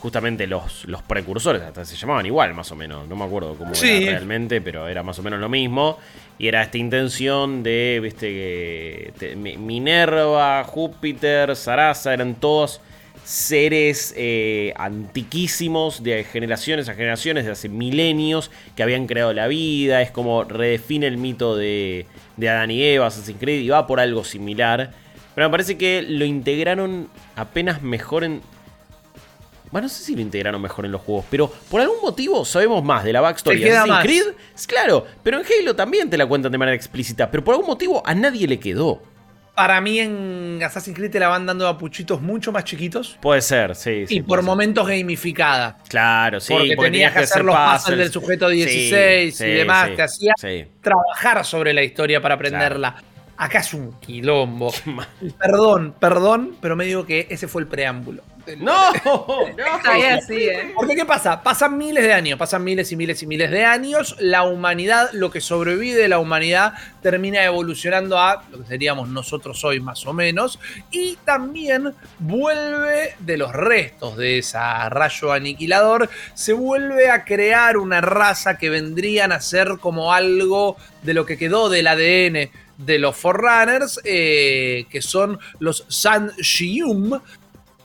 justamente los, los precursores, hasta se llamaban igual más o menos, no me acuerdo cómo era realmente, pero era más o menos lo mismo. Y era esta intención de, viste, que Minerva, Júpiter, Sarasa, eran todos seres eh, antiquísimos de generaciones a generaciones, de hace milenios, que habían creado la vida. Es como redefine el mito de, de Adán y Eva, Assassin's Creed, y va por algo similar. Pero me parece que lo integraron apenas mejor en, bueno, no sé si lo integraron mejor en los juegos, pero por algún motivo sabemos más de la backstory de Assassin's Creed. Claro, pero en Halo también te la cuentan de manera explícita, pero por algún motivo a nadie le quedó. Para mí en Assassin's Creed te la van dando a puchitos mucho más chiquitos. Puede ser, sí. y por momentos gamificada. Claro, sí. Porque, tenías que hacer los puzzles del sujeto 16 y demás. te hacía trabajar sobre la historia para aprenderla. Acá es un quilombo. perdón, perdón, pero me digo que ese fue el preámbulo. No, no. así, ¿eh? Porque ¿qué pasa? Pasan miles de años, pasan miles y miles y miles de años. La humanidad, lo que sobrevive de la humanidad, termina evolucionando a lo que seríamos nosotros hoy más o menos. Y también vuelve de los restos de ese rayo aniquilador, se vuelve a crear una raza que vendrían a ser como algo de lo que quedó del ADN de los Forerunners, eh, que son los San Shium,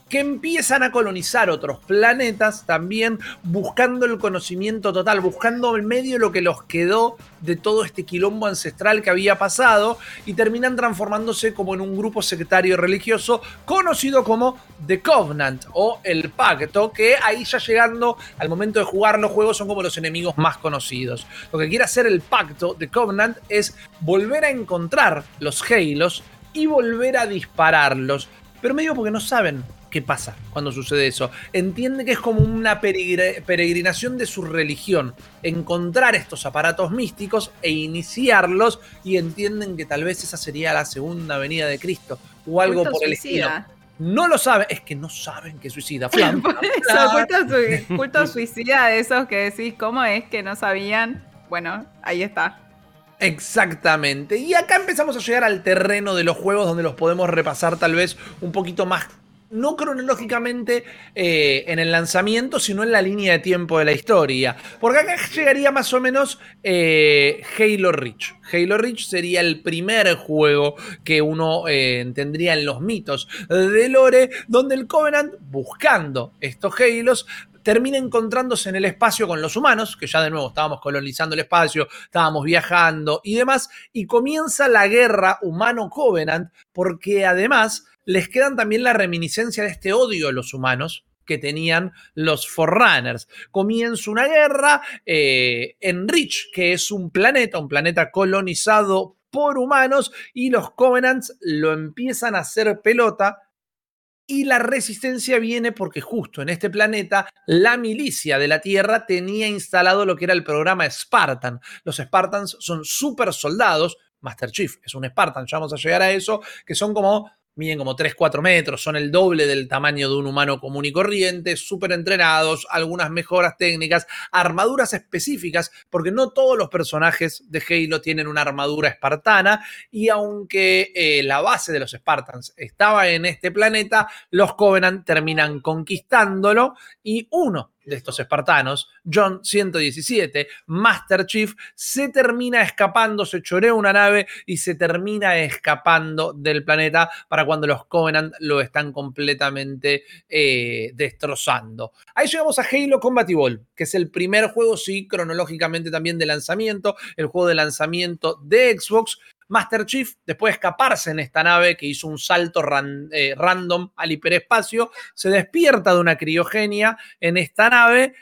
que empiezan a colonizar otros planetas también buscando el conocimiento total, buscando el medio lo que los quedó de todo este quilombo ancestral que había pasado y terminan transformándose como en un grupo sectario religioso conocido como The Covenant o el Pacto, que ahí ya llegando al momento de jugar los juegos son como los enemigos más conocidos. Lo que quiere hacer el Pacto, The Covenant, es volver a encontrar los Halos y volver a dispararlos. Pero medio porque no saben qué pasa cuando sucede eso. Entiende que es como una peregrinación de su religión, encontrar estos aparatos místicos e iniciarlos y entienden que tal vez esa sería la segunda venida de Cristo o algo por el estilo. No lo saben, es que no saben que suicida. Culto, suicida de esos que decís, ¿cómo es que no sabían? Bueno, ahí está. Exactamente. Y acá empezamos a llegar al terreno de los juegos donde los podemos repasar tal vez un poquito más no cronológicamente eh, en el lanzamiento, sino en la línea de tiempo de la historia. Porque acá llegaría más o menos eh, Halo Reach. Halo Reach sería el primer juego que uno eh, tendría en los mitos de Lore, donde el Covenant, buscando estos Halos, termina encontrándose en el espacio con los humanos, que ya de nuevo estábamos colonizando el espacio, estábamos viajando y demás, y comienza la guerra humano-covenant, porque además les quedan también la reminiscencia de este odio a los humanos, que tenían los Forerunners. Comienza una guerra eh, en Rich, que es un planeta, un planeta colonizado por humanos, y los Covenants lo empiezan a hacer pelota. Y la resistencia viene porque justo en este planeta la milicia de la Tierra tenía instalado lo que era el programa Spartan. Los Spartans son super soldados, Master Chief es un Spartan, ya vamos a llegar a eso, que son como miden como 3-4 metros, son el doble del tamaño de un humano común y corriente, súper entrenados, algunas mejoras técnicas, armaduras específicas, porque no todos los personajes de Halo tienen una armadura espartana, y aunque eh, la base de los Spartans estaba en este planeta, los Covenant terminan conquistándolo y uno de estos espartanos, John 117, Master Chief, se termina escapando, se chorea una nave y se termina escapando del planeta para cuando los Covenant lo están completamente eh, destrozando. Ahí llegamos a Halo Combat Evolved, que es el primer juego, sí, cronológicamente también de lanzamiento, el juego de lanzamiento de Xbox, Master Chief, después de escaparse en esta nave que hizo un salto eh, random al hiperespacio, se despierta de una criogenia en esta nave,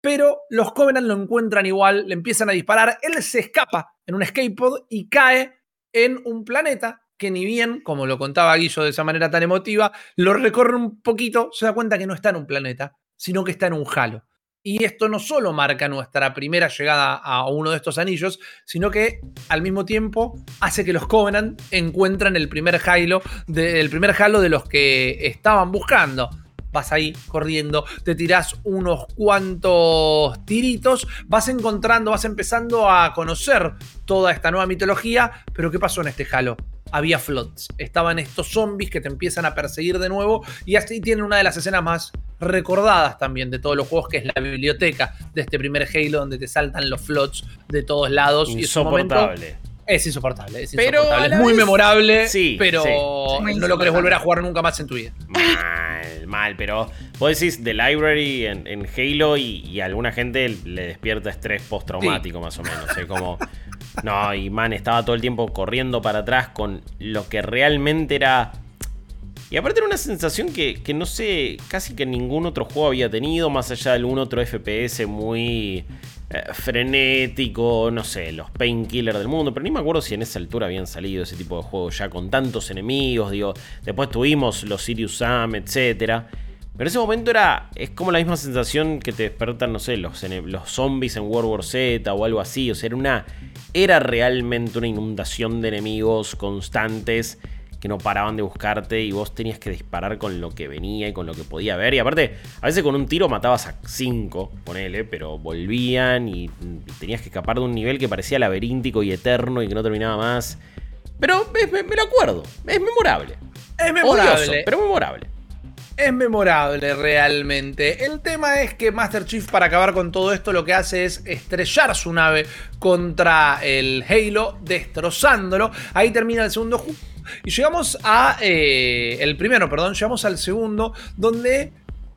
pero los Covenant lo encuentran igual, le empiezan a disparar, él se escapa en un skateboard y cae en un planeta que ni bien, como lo contaba Guillo de esa manera tan emotiva, lo recorre un poquito, se da cuenta que no está en un planeta, sino que está en un halo. Y esto no solo marca nuestra primera llegada a uno de estos anillos, sino que al mismo tiempo hace que los Covenant encuentren el primer Halo, de, primer Halo de los que estaban buscando. Vas ahí corriendo, te tirás unos cuantos tiritos, vas encontrando, vas empezando a conocer toda esta nueva mitología, pero ¿qué pasó en este Halo? Había floods. Estaban estos zombies que te empiezan a perseguir de nuevo y así tienen una de las escenas más recordadas también de todos los juegos, que es la biblioteca de este primer Halo donde te saltan los floods de todos lados. Insoportable. Y es insoportable, es insoportable. es muy memorable, sí, pero no lo querés volver a jugar nunca más en tu vida. Mal, mal, pero vos decís The Library en, Halo y, a alguna gente le despierta estrés postraumático más o menos. Es como, no, y man, estaba todo el tiempo corriendo para atrás con lo que realmente era. Y aparte era una sensación que, no sé, casi que ningún otro juego había tenido, más allá de algún otro FPS muy eh, frenético, no sé, los painkillers del mundo, pero ni me acuerdo si en esa altura habían salido ese tipo de juegos ya con tantos enemigos, digo, después tuvimos los Sirius Sam, etcétera. Pero ese momento era. Es como la misma sensación que te despertan, no sé, los, los zombies en World War Z o algo así. O sea, era una. Era realmente una inundación de enemigos constantes que no paraban de buscarte y vos tenías que disparar con lo que venía y con lo que podía ver. Y aparte, a veces con un tiro matabas a 5, ponele, pero volvían y, tenías que escapar de un nivel que parecía laberíntico y eterno y que no terminaba más. Pero me, lo acuerdo, es memorable. Es memorable. pero memorable es memorable realmente. El tema es que Master Chief para acabar con todo esto lo que hace es estrellar su nave contra el Halo, destrozándolo. Ahí termina el segundo y llegamos a eh, el primero, perdón, llegamos al segundo donde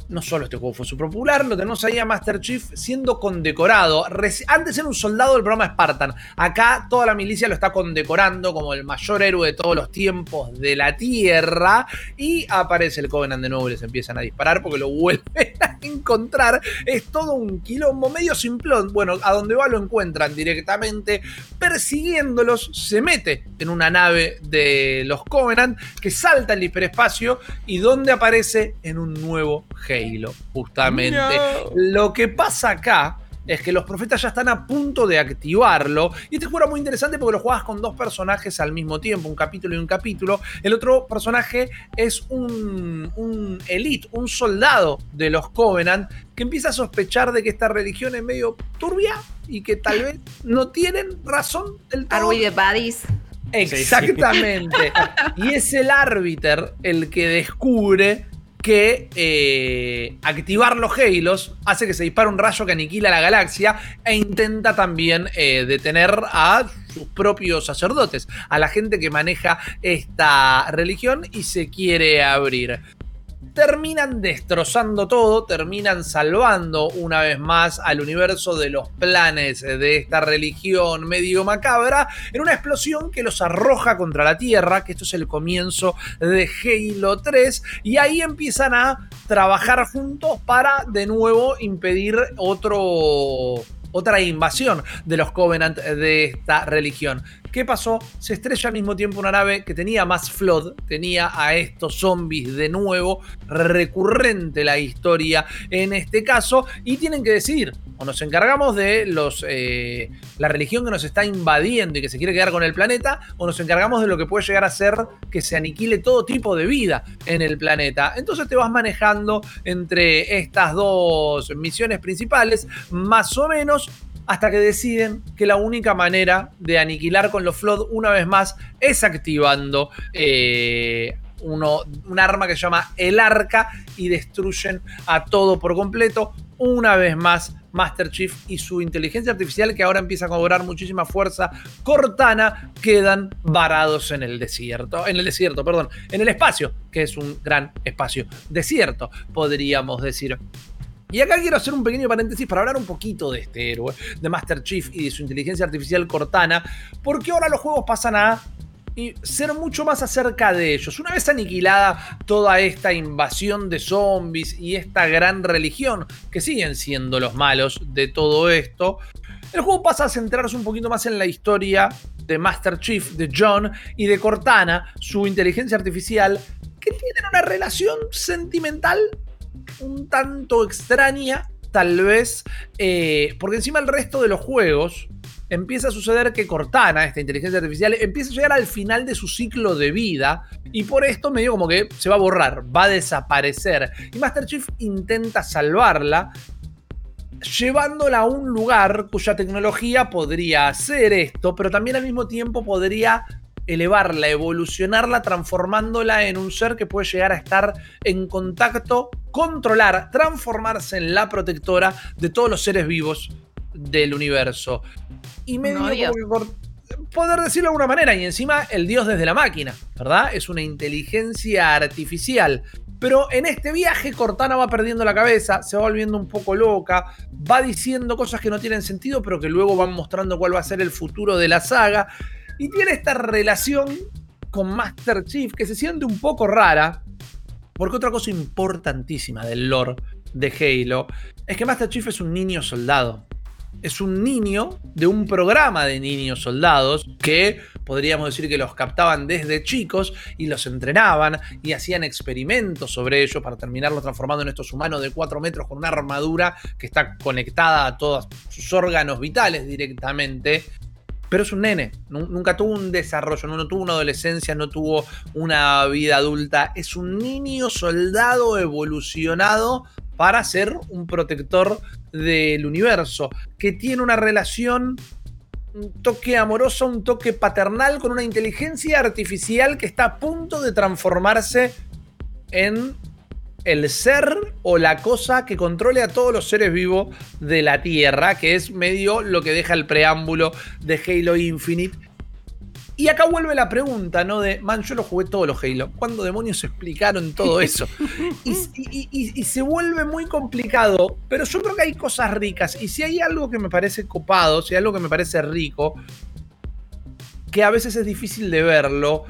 no solo este juego fue súper popular, lo tenemos ahí a Master Chief siendo condecorado. Antes era un soldado del programa Spartan. Acá toda la milicia lo está condecorando como el mayor héroe de todos los tiempos de la Tierra. Y aparece el Covenant de nuevo y les empiezan a disparar porque lo vuelven a encontrar. Es todo un quilombo medio simplón. Bueno, a donde va lo encuentran directamente. Persiguiéndolos, se mete en una nave de los Covenant que salta el hiperespacio y donde aparece en un nuevo Halo, justamente. Lo que pasa acá es que los profetas ya están a punto de activarlo. Y este juego era muy interesante porque lo juegas con dos personajes al mismo tiempo, un capítulo y un capítulo. El otro personaje es un, un elite, un soldado de los Covenant, que empieza a sospechar de que esta religión es medio turbia y que tal vez no tienen razón del todo. Are we the buddies? Exactamente. y es el árbiter el que descubre que eh, activar los Halos hace que se dispare un rayo que aniquila la galaxia e intenta también eh, detener a sus propios sacerdotes, a la gente que maneja esta religión y se quiere abrir. Terminan destrozando todo, terminan salvando una vez más al universo de los planes de esta religión medio macabra en una explosión que los arroja contra la Tierra, que esto es el comienzo de Halo 3, y ahí empiezan a trabajar juntos para de nuevo impedir otro otra invasión de los Covenant de esta religión. ¿Qué pasó? Se estrella al mismo tiempo una nave que tenía más flood, tenía a estos zombies de nuevo, recurrente la historia en este caso, y tienen que decidir, o nos encargamos de los, eh, la religión que nos está invadiendo y que se quiere quedar con el planeta, o nos encargamos de lo que puede llegar a ser que se aniquile todo tipo de vida en el planeta. Entonces te vas manejando entre estas dos misiones principales, más o menos, hasta que deciden que la única manera de aniquilar con los Flood una vez más es activando eh, un arma que se llama el arca y destruyen a todo por completo. Una vez más, Master Chief y su inteligencia artificial, que ahora empieza a cobrar muchísima fuerza, Cortana, quedan varados en el desierto. En el desierto, perdón, en el espacio, que es un gran espacio desierto, podríamos decir. Y acá quiero hacer un pequeño paréntesis para hablar un poquito de este héroe, de Master Chief y de su inteligencia artificial Cortana, porque ahora los juegos pasan a ser mucho más acerca de ellos. Una vez aniquilada toda esta invasión de zombies y esta gran religión, que siguen siendo los malos de todo esto, el juego pasa a centrarse un poquito más en la historia de Master Chief, de John y de Cortana, su inteligencia artificial, que tienen una relación sentimental un tanto extraña, tal vez, eh, porque encima el resto de los juegos empieza a suceder que Cortana, esta inteligencia artificial, empieza a llegar al final de su ciclo de vida y por esto medio como que se va a borrar, va a desaparecer. Y Master Chief intenta salvarla llevándola a un lugar cuya tecnología podría hacer esto, pero también al mismo tiempo podría elevarla, evolucionarla, transformándola en un ser que puede llegar a estar en contacto, controlar, transformarse en la protectora de todos los seres vivos del universo. Y medio por poder decirlo de alguna manera, y encima el dios desde la máquina, ¿verdad? Es una inteligencia artificial. Pero en este viaje Cortana va perdiendo la cabeza, se va volviendo un poco loca, va diciendo cosas que no tienen sentido, pero que luego van mostrando cuál va a ser el futuro de la saga. Y tiene esta relación con Master Chief que se siente un poco rara. Porque otra cosa importantísima del lore de Halo es que Master Chief es un niño soldado. Es un niño de un programa de niños soldados que podríamos decir que los captaban desde chicos y los entrenaban y hacían experimentos sobre ellos para terminarlos transformando en estos humanos de 4 metros con una armadura que está conectada a todos sus órganos vitales directamente pero es un nene, nunca tuvo un desarrollo, no, tuvo una adolescencia, no tuvo una vida adulta, es un niño soldado evolucionado para ser un protector del universo, que tiene una relación, un toque amoroso, un toque paternal con una inteligencia artificial que está a punto de transformarse en el ser o la cosa que controle a todos los seres vivos de la Tierra, que es medio lo que deja el preámbulo de Halo Infinite. Y acá vuelve la pregunta, ¿no? De, man, yo lo jugué todos los Halo. ¿Cuándo demonios explicaron todo eso? y, se vuelve muy complicado, pero yo creo que hay cosas ricas. Y si hay algo que me parece copado, si hay algo que me parece rico, que a veces es difícil de verlo,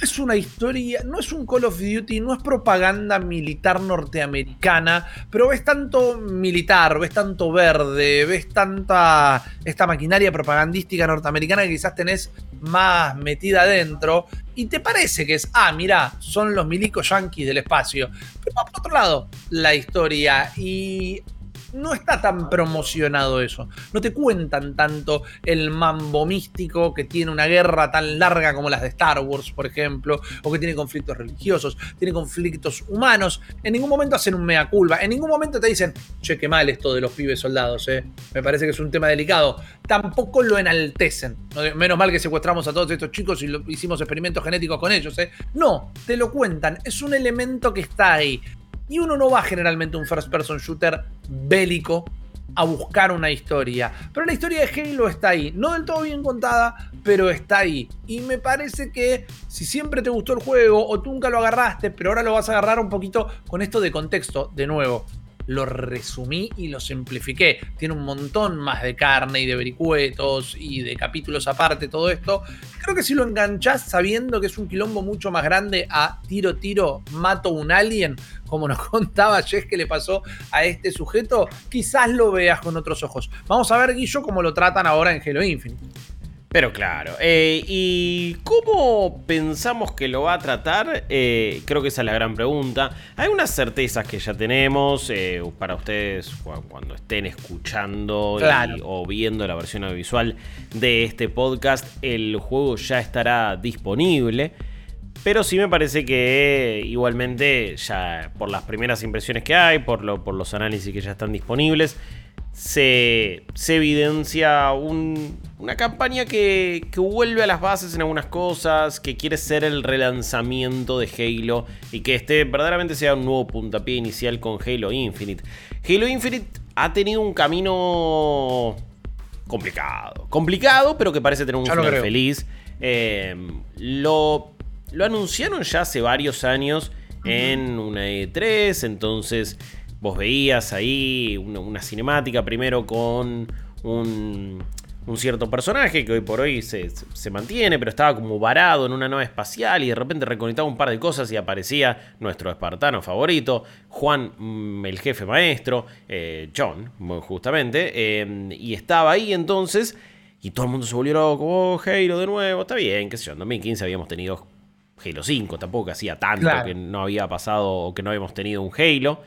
es una historia, no es un Call of Duty, no es propaganda militar norteamericana, pero ves tanto militar, ves tanto verde, ves tanta esta maquinaria propagandística norteamericana que quizás tenés más metida adentro y te parece que es, ah, mira, son los milicos yanquis del espacio. Pero por otro lado la historia y no está tan promocionado eso. No te cuentan tanto el mambo místico que tiene una guerra tan larga como las de Star Wars, por ejemplo, o que tiene conflictos religiosos, tiene conflictos humanos. En ningún momento hacen un mea culpa, en ningún momento te dicen, che, qué mal esto de los pibes soldados, ¿eh? Me parece que es un tema delicado. Tampoco lo enaltecen. Menos mal que secuestramos a todos estos chicos y hicimos experimentos genéticos con ellos, ¿eh? No, te lo cuentan. Es un elemento que está ahí. Y uno no va generalmente un first person shooter bélico a buscar una historia. Pero la historia de Halo está ahí, no del todo bien contada, pero está ahí. Y me parece que si siempre te gustó el juego o tú nunca lo agarraste, pero ahora lo vas a agarrar un poquito con esto de contexto, de nuevo lo resumí y lo simplifiqué. Tiene un montón más de carne y de vericuetos y de capítulos aparte, todo esto. Creo que si lo enganchás sabiendo que es un quilombo mucho más grande a tiro, tiro, mato un alien, como nos contaba Jess que le pasó a este sujeto, quizás lo veas con otros ojos. Vamos a ver, Guillo, cómo lo tratan ahora en Halo Infinite. Pero claro, eh, ¿y cómo pensamos que lo va a tratar? Eh, creo que esa es la gran pregunta. Hay unas certezas que ya tenemos eh, para ustedes cuando estén escuchando o viendo la versión audiovisual de este podcast. El juego ya estará disponible. Pero sí me parece que igualmente, ya por las primeras impresiones que hay, por, por los análisis que ya están disponibles, se, evidencia una campaña que, vuelve a las bases en algunas cosas, que quiere ser el relanzamiento de Halo y que este verdaderamente sea un nuevo puntapié inicial con Halo Infinite. Halo Infinite ha tenido un camino complicado. Complicado, pero que parece tener un final feliz. Em, lo, lo anunciaron ya hace varios años en una E3, entonces vos veías ahí una, cinemática primero con un, cierto personaje que hoy por hoy se, mantiene, pero estaba como varado en una nave espacial y de repente reconectaba un par de cosas y aparecía nuestro espartano favorito, Juan, mm, el jefe maestro, eh, John, justamente, em, y estaba ahí entonces. Y todo el mundo se volvió loco, oh, Halo de nuevo, está bien, qué sé yo, en 2015 habíamos tenido Halo 5, tampoco hacía tanto que no había pasado o que no habíamos tenido un Halo.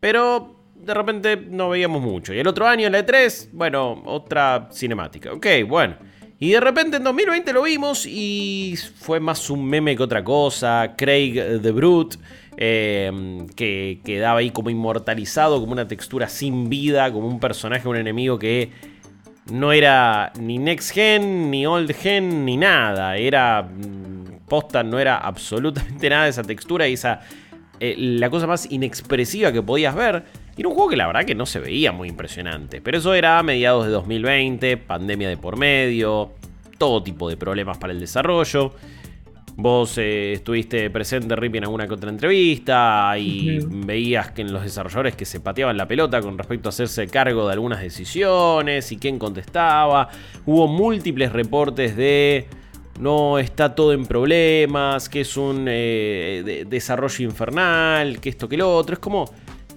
Pero de repente no veíamos mucho. Y el otro año, en la E3, bueno, otra cinemática. Ok, bueno. Y de repente en 2020 lo vimos y fue más un meme que otra cosa. Craig the Brute, em, que quedaba ahí como inmortalizado, como una textura sin vida, como un personaje, un enemigo que no era ni next gen, ni old gen, ni nada. Era mm, posta, no era absolutamente nada esa textura y esa eh, la cosa más inexpresiva que podías ver. Y era un juego que la verdad que no se veía muy impresionante. Pero eso era a mediados de 2020, pandemia de por medio, todo tipo de problemas para el desarrollo. Vos eh, estuviste presente, Rippy, en alguna que otra entrevista y veías que en los desarrolladores que se pateaban la pelota con respecto a hacerse cargo de algunas decisiones y quién contestaba. Hubo múltiples reportes de no está todo en problemas, que es un eh, desarrollo infernal, que esto, que lo otro. Es como,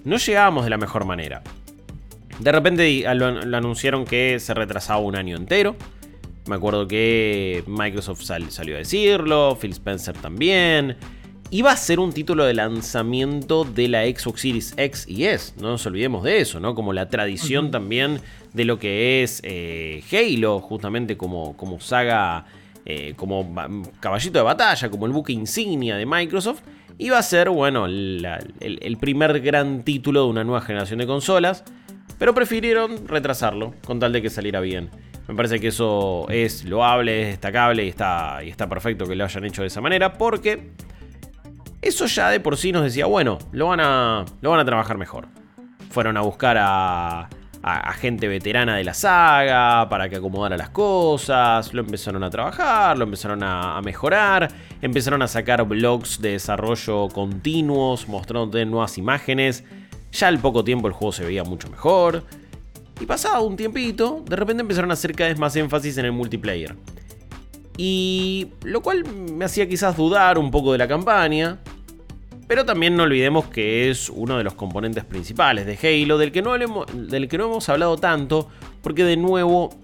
no llegamos de la mejor manera. De repente lo, anunciaron que se retrasaba un año entero. Me acuerdo que Microsoft salió a decirlo, Phil Spencer también. Iba a ser un título de lanzamiento de la Xbox Series X y S, no nos olvidemos de eso, ¿no? Como la tradición también de lo que es eh, Halo, justamente como, como saga eh, como caballito de batalla, como el buque insignia de Microsoft, iba a ser, bueno, el, primer gran título de una nueva generación de consolas, pero prefirieron retrasarlo con tal de que saliera bien. Me parece que eso es loable, es destacable y está, y está perfecto que lo hayan hecho de esa manera, porque eso ya de por sí nos decía, bueno, lo van a, lo van a trabajar mejor. Fueron a buscar a, a, gente veterana de la saga para que acomodara las cosas, lo empezaron a trabajar, lo empezaron a, mejorar, empezaron a sacar blogs de desarrollo continuos, mostrándote nuevas imágenes. Ya al poco tiempo el juego se veía mucho mejor. Y pasado un tiempito, de repente empezaron a hacer cada vez más énfasis en el multiplayer. Y lo cual me hacía quizás dudar un poco de la campaña, pero también no olvidemos que es uno de los componentes principales de Halo, del que no, del que no hemos hablado tanto, porque de nuevo,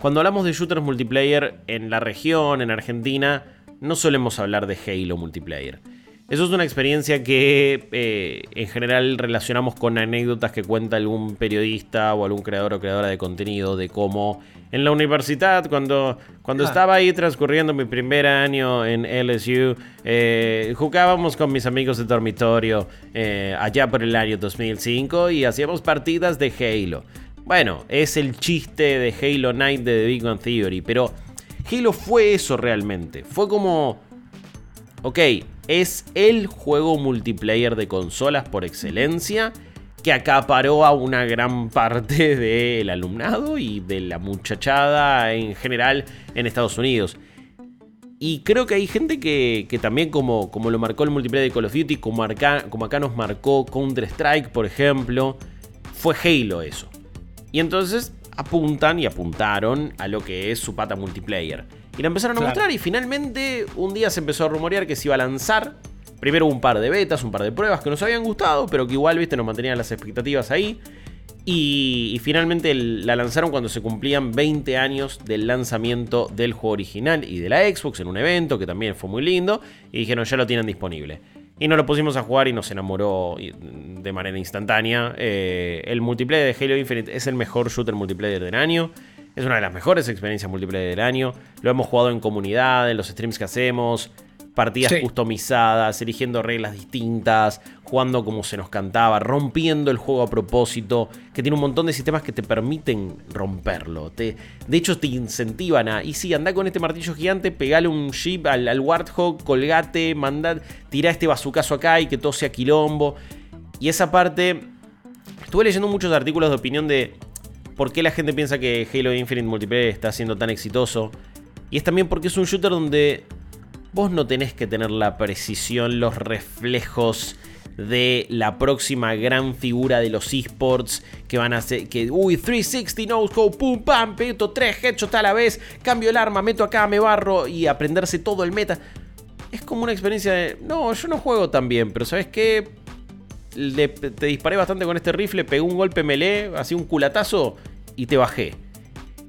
cuando hablamos de shooters multiplayer en la región, en Argentina, no solemos hablar de Halo multiplayer. Eso es una experiencia que eh, en general relacionamos con anécdotas que cuenta algún periodista o algún creador o creadora de contenido de cómo en la universidad, cuando, cuando estaba ahí transcurriendo mi primer año en LSU, eh, jugábamos con mis amigos de dormitorio eh, allá por el año 2005 y hacíamos partidas de Halo. Bueno, es el chiste de Halo Night de The Big One Theory, pero Halo fue eso realmente. Fue como ok, es el juego multiplayer de consolas por excelencia que acaparó a una gran parte del alumnado y de la muchachada en general en Estados Unidos. Y creo que hay gente que, también, como, como, lo marcó el multiplayer de Call of Duty, como como acá nos marcó Counter-Strike, por ejemplo, fue Halo eso. Y entonces apuntan y apuntaron a lo que es su pata multiplayer. Y la empezaron a mostrar y finalmente un día se empezó a rumorear que se iba a lanzar. Primero un par de betas, un par de pruebas que nos habían gustado, pero que igual, viste, nos mantenían las expectativas ahí. Y, finalmente la lanzaron cuando se cumplían 20 años del lanzamiento del juego original y de la Xbox en un evento que también fue muy lindo. Y dijeron, ya lo tienen disponible. Y nos lo pusimos a jugar y nos enamoró de manera instantánea. Eh, el multiplayer de Halo Infinite es el mejor shooter multiplayer del año. Es una de las mejores experiencias multiplayer del año. Lo hemos jugado en comunidad, en los streams que hacemos partidas customizadas, eligiendo reglas distintas, jugando como se nos cantaba, rompiendo el juego a propósito, que tiene un montón de sistemas que te permiten romperlo. Te, de hecho, te incentivan a, y sí, anda con este martillo gigante, pegale un jeep al, al Warthog, colgate, mandad, tira este bazucazo acá y que todo sea quilombo. Y esa parte, estuve leyendo muchos artículos de opinión de por qué la gente piensa que Halo Infinite Multiplayer está siendo tan exitoso. Y es también porque es un shooter donde vos no tenés que tener la precisión, los reflejos de la próxima gran figura de los esports que van a hacer que uy 360 no go pum pam peto tres headshots a la vez cambio el arma meto acá me barro y aprenderse todo el meta es como una experiencia de no yo no juego tan bien pero sabes qué te disparé bastante con este rifle pegué un golpe melee así un culatazo y te bajé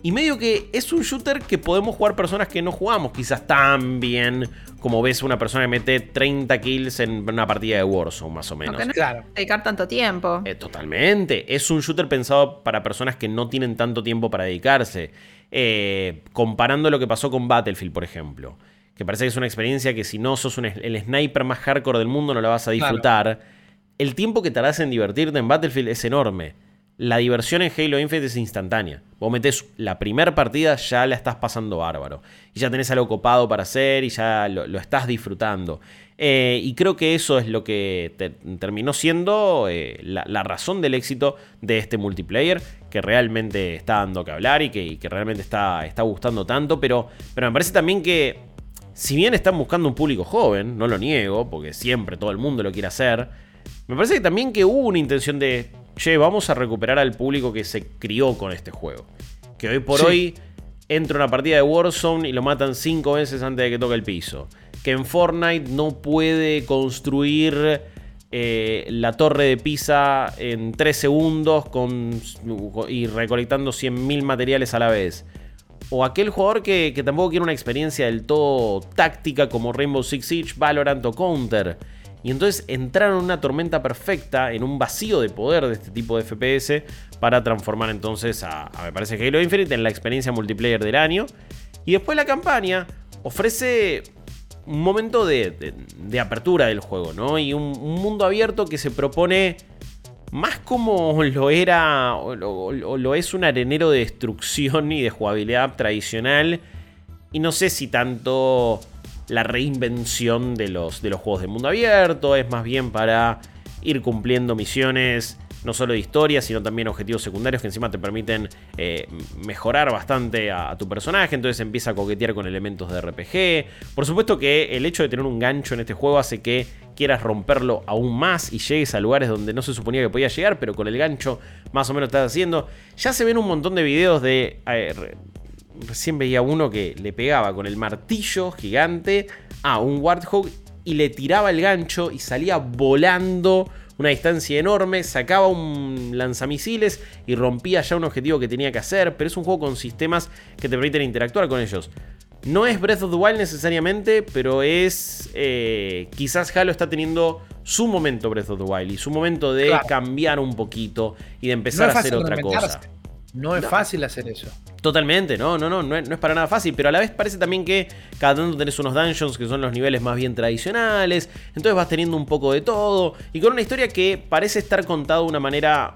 y medio que es un shooter que podemos jugar personas que no jugamos quizás tan bien como ves una persona que mete 30 kills en una partida de Warzone, más o menos. No claro. Dedicar tanto tiempo. Eh, totalmente. Es un shooter pensado para personas que no tienen tanto tiempo para dedicarse. Eh, comparando lo que pasó con Battlefield, por ejemplo. Que parece que es una experiencia que si no sos el sniper más hardcore del mundo no la vas a disfrutar. El tiempo que tardas en divertirte en Battlefield es enorme la diversión en Halo Infinite es instantánea. Vos metés la primera partida, ya la estás pasando bárbaro. Y ya tenés algo copado para hacer y ya lo, estás disfrutando. Eh, y creo que eso es lo que terminó siendo eh, la, razón del éxito de este multiplayer, que realmente está dando que hablar y que, realmente está, está gustando tanto. Pero, pero me parece también que, si bien están buscando un público joven, no lo niego, porque siempre todo el mundo lo quiere hacer, me parece que también que hubo una intención de che, vamos a recuperar al público que se crió con este juego. Que hoy por hoy entra una partida de Warzone y lo matan cinco veces antes de que toque el piso. Que en Fortnite no puede construir eh, la torre de Pisa en 3 segundos con, y recolectando 100.000 materiales a la vez. O aquel jugador que, que tampoco quiere una experiencia del todo táctica como Rainbow Six Siege, Valorant o Counter y entonces entraron en una tormenta perfecta, en un vacío de poder de este tipo de FPS, para transformar entonces a, me parece, Halo Infinite en la experiencia multiplayer del año. Y después la campaña ofrece un momento de, apertura del juego, ¿no? Y un, mundo abierto que se propone más como lo era o lo es un arenero de destrucción y de jugabilidad tradicional. Y no sé si tanto la reinvención de los, de los juegos de mundo abierto, es más bien para ir cumpliendo misiones no solo de historia, sino también objetivos secundarios que encima te permiten eh, mejorar bastante a, tu personaje, entonces empieza a coquetear con elementos de RPG. Por supuesto que el hecho de tener un gancho en este juego hace que quieras romperlo aún más y llegues a lugares donde no se suponía que podía llegar, pero con el gancho más o menos estás haciendo. Ya se ven un montón de videos de recién veía uno que le pegaba con el martillo gigante a un Warthog y le tiraba el gancho y salía volando una distancia enorme, sacaba un lanzamisiles y rompía ya un objetivo que tenía que hacer, pero es un juego con sistemas que te permiten interactuar con ellos. No es Breath of the Wild necesariamente, pero es... Eh, quizás Halo está teniendo su momento Breath of the Wild y su momento de cambiar un poquito y de empezar a hacer otra cosa. No es fácil hacer eso. Totalmente, no, no, no, no es, para nada fácil, pero a la vez parece también que cada tanto tenés unos dungeons que son los niveles más bien tradicionales, entonces vas teniendo un poco de todo, y con una historia que parece estar contada de una manera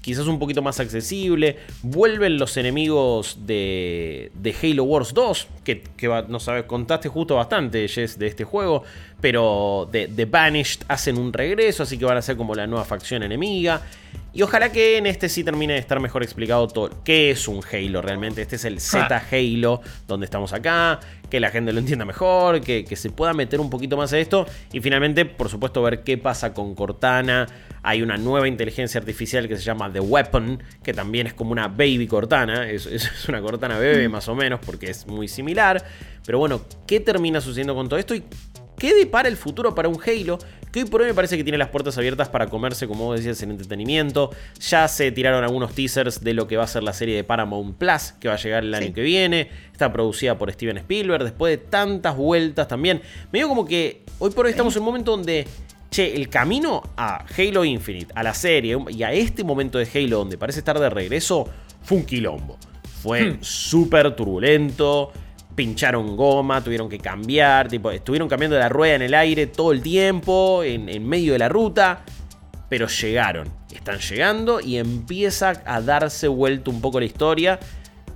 quizás un poquito más accesible. Vuelven los enemigos de, de Halo Wars 2, que, no sabes, contaste justo bastante, Jess, de este juego. Pero de, de Banished hacen un regreso, así que van a ser como la nueva facción enemiga. Y ojalá que en este sí termine de estar mejor explicado todo qué es un Halo realmente. Este es el Z ah. Halo, donde estamos acá, que la gente lo entienda mejor, que, se pueda meter un poquito más a esto. Y finalmente, por supuesto, ver qué pasa con Cortana. Hay una nueva inteligencia artificial que se llama The Weapon, que también es como una baby Cortana. Es, es una Cortana bebé mm. más o menos, porque es muy similar. Pero bueno, ¿qué termina sucediendo con todo esto? Y ¿Qué depara el futuro para un Halo? Que hoy por hoy me parece que tiene las puertas abiertas para comerse, como vos decías, en entretenimiento. Ya se tiraron algunos teasers de lo que va a ser la serie de Paramount Plus, que va a llegar el año que viene. Está producida por Steven Spielberg, después de tantas vueltas también. Me digo como que hoy por hoy estamos en un momento donde che, el camino a Halo Infinite, a la serie y a este momento de Halo donde parece estar de regreso, fue un quilombo. Fue hmm. súper turbulento pincharon goma, tuvieron que cambiar, tipo, estuvieron cambiando la rueda en el aire todo el tiempo, en, medio de la ruta, pero llegaron, están llegando y empieza a darse vuelta un poco la historia.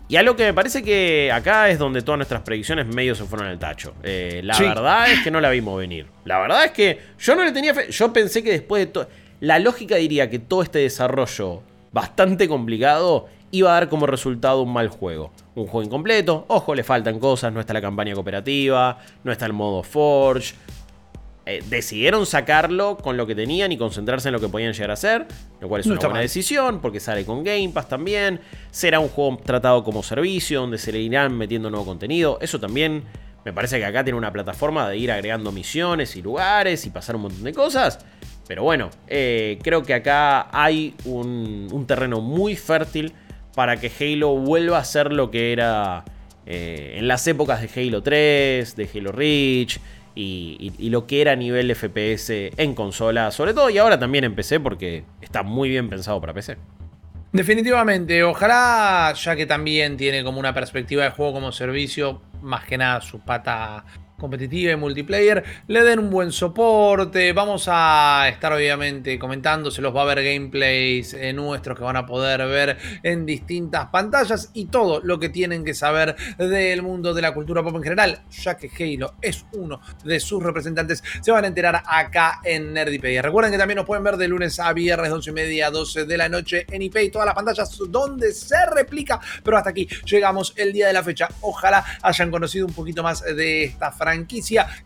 Y algo que me parece que acá es donde todas nuestras predicciones medio se fueron al tacho. Eh, la verdad es que no la vimos venir. La verdad es que yo no le tenía fe. Yo pensé que después de todo. La lógica diría que todo este desarrollo bastante complicado iba a dar como resultado un mal juego. Un juego incompleto, ojo, le faltan cosas, no está la campaña cooperativa, no está el modo Forge. Eh, decidieron sacarlo con lo que tenían y concentrarse en lo que podían llegar a hacer, lo cual es una buena decisión porque sale con Game Pass también. Será un juego tratado como servicio donde se le irán metiendo nuevo contenido. Eso también me parece que acá tiene una plataforma de ir agregando misiones y lugares y pasar un montón de cosas. Pero bueno, eh, creo que acá hay un terreno muy fértil para que Halo vuelva a ser lo que era eh, en las épocas de Halo 3, de Halo Reach y, y, lo que era a nivel FPS en consola, sobre todo y ahora también en PC porque está muy bien pensado para PC. Definitivamente, ojalá, ya que también tiene como una perspectiva de juego como servicio, más que nada su pata competitiva y multiplayer, le den un buen soporte. Vamos a estar obviamente comentando, se los va a ver gameplays eh, nuestros que van a poder ver en distintas pantallas y todo lo que tienen que saber del mundo de la cultura pop en general, ya que Halo es uno de sus representantes, se van a enterar acá en Nerdipedia. Recuerden que también nos pueden ver de lunes a viernes, 11 y media, 12 de la noche en IP todas las pantallas donde se replica. Pero hasta aquí llegamos el día de la fecha. Ojalá hayan conocido un poquito más de esta franquicia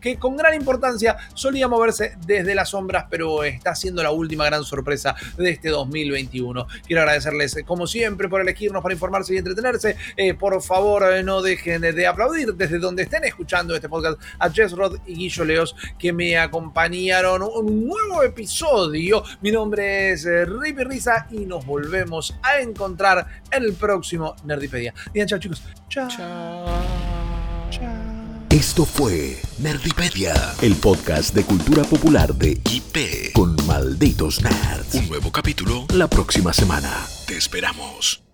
que con gran importancia solía moverse desde las sombras, pero está siendo la última gran sorpresa de este 2021. Quiero agradecerles, como siempre, por elegirnos para informarse y entretenerse. Eh, por favor, eh, no dejen de aplaudir desde donde estén escuchando este podcast a Jess Rod y Guillo Leos que me acompañaron un nuevo episodio. Mi nombre es eh, Rippy Risa y nos volvemos a encontrar en el próximo Nerdipedia. Bien, chao chicos. Chao. Chao. Esto fue Nerdipedia, el podcast de cultura popular de IP con malditos nerds. Un nuevo capítulo la próxima semana. Te esperamos.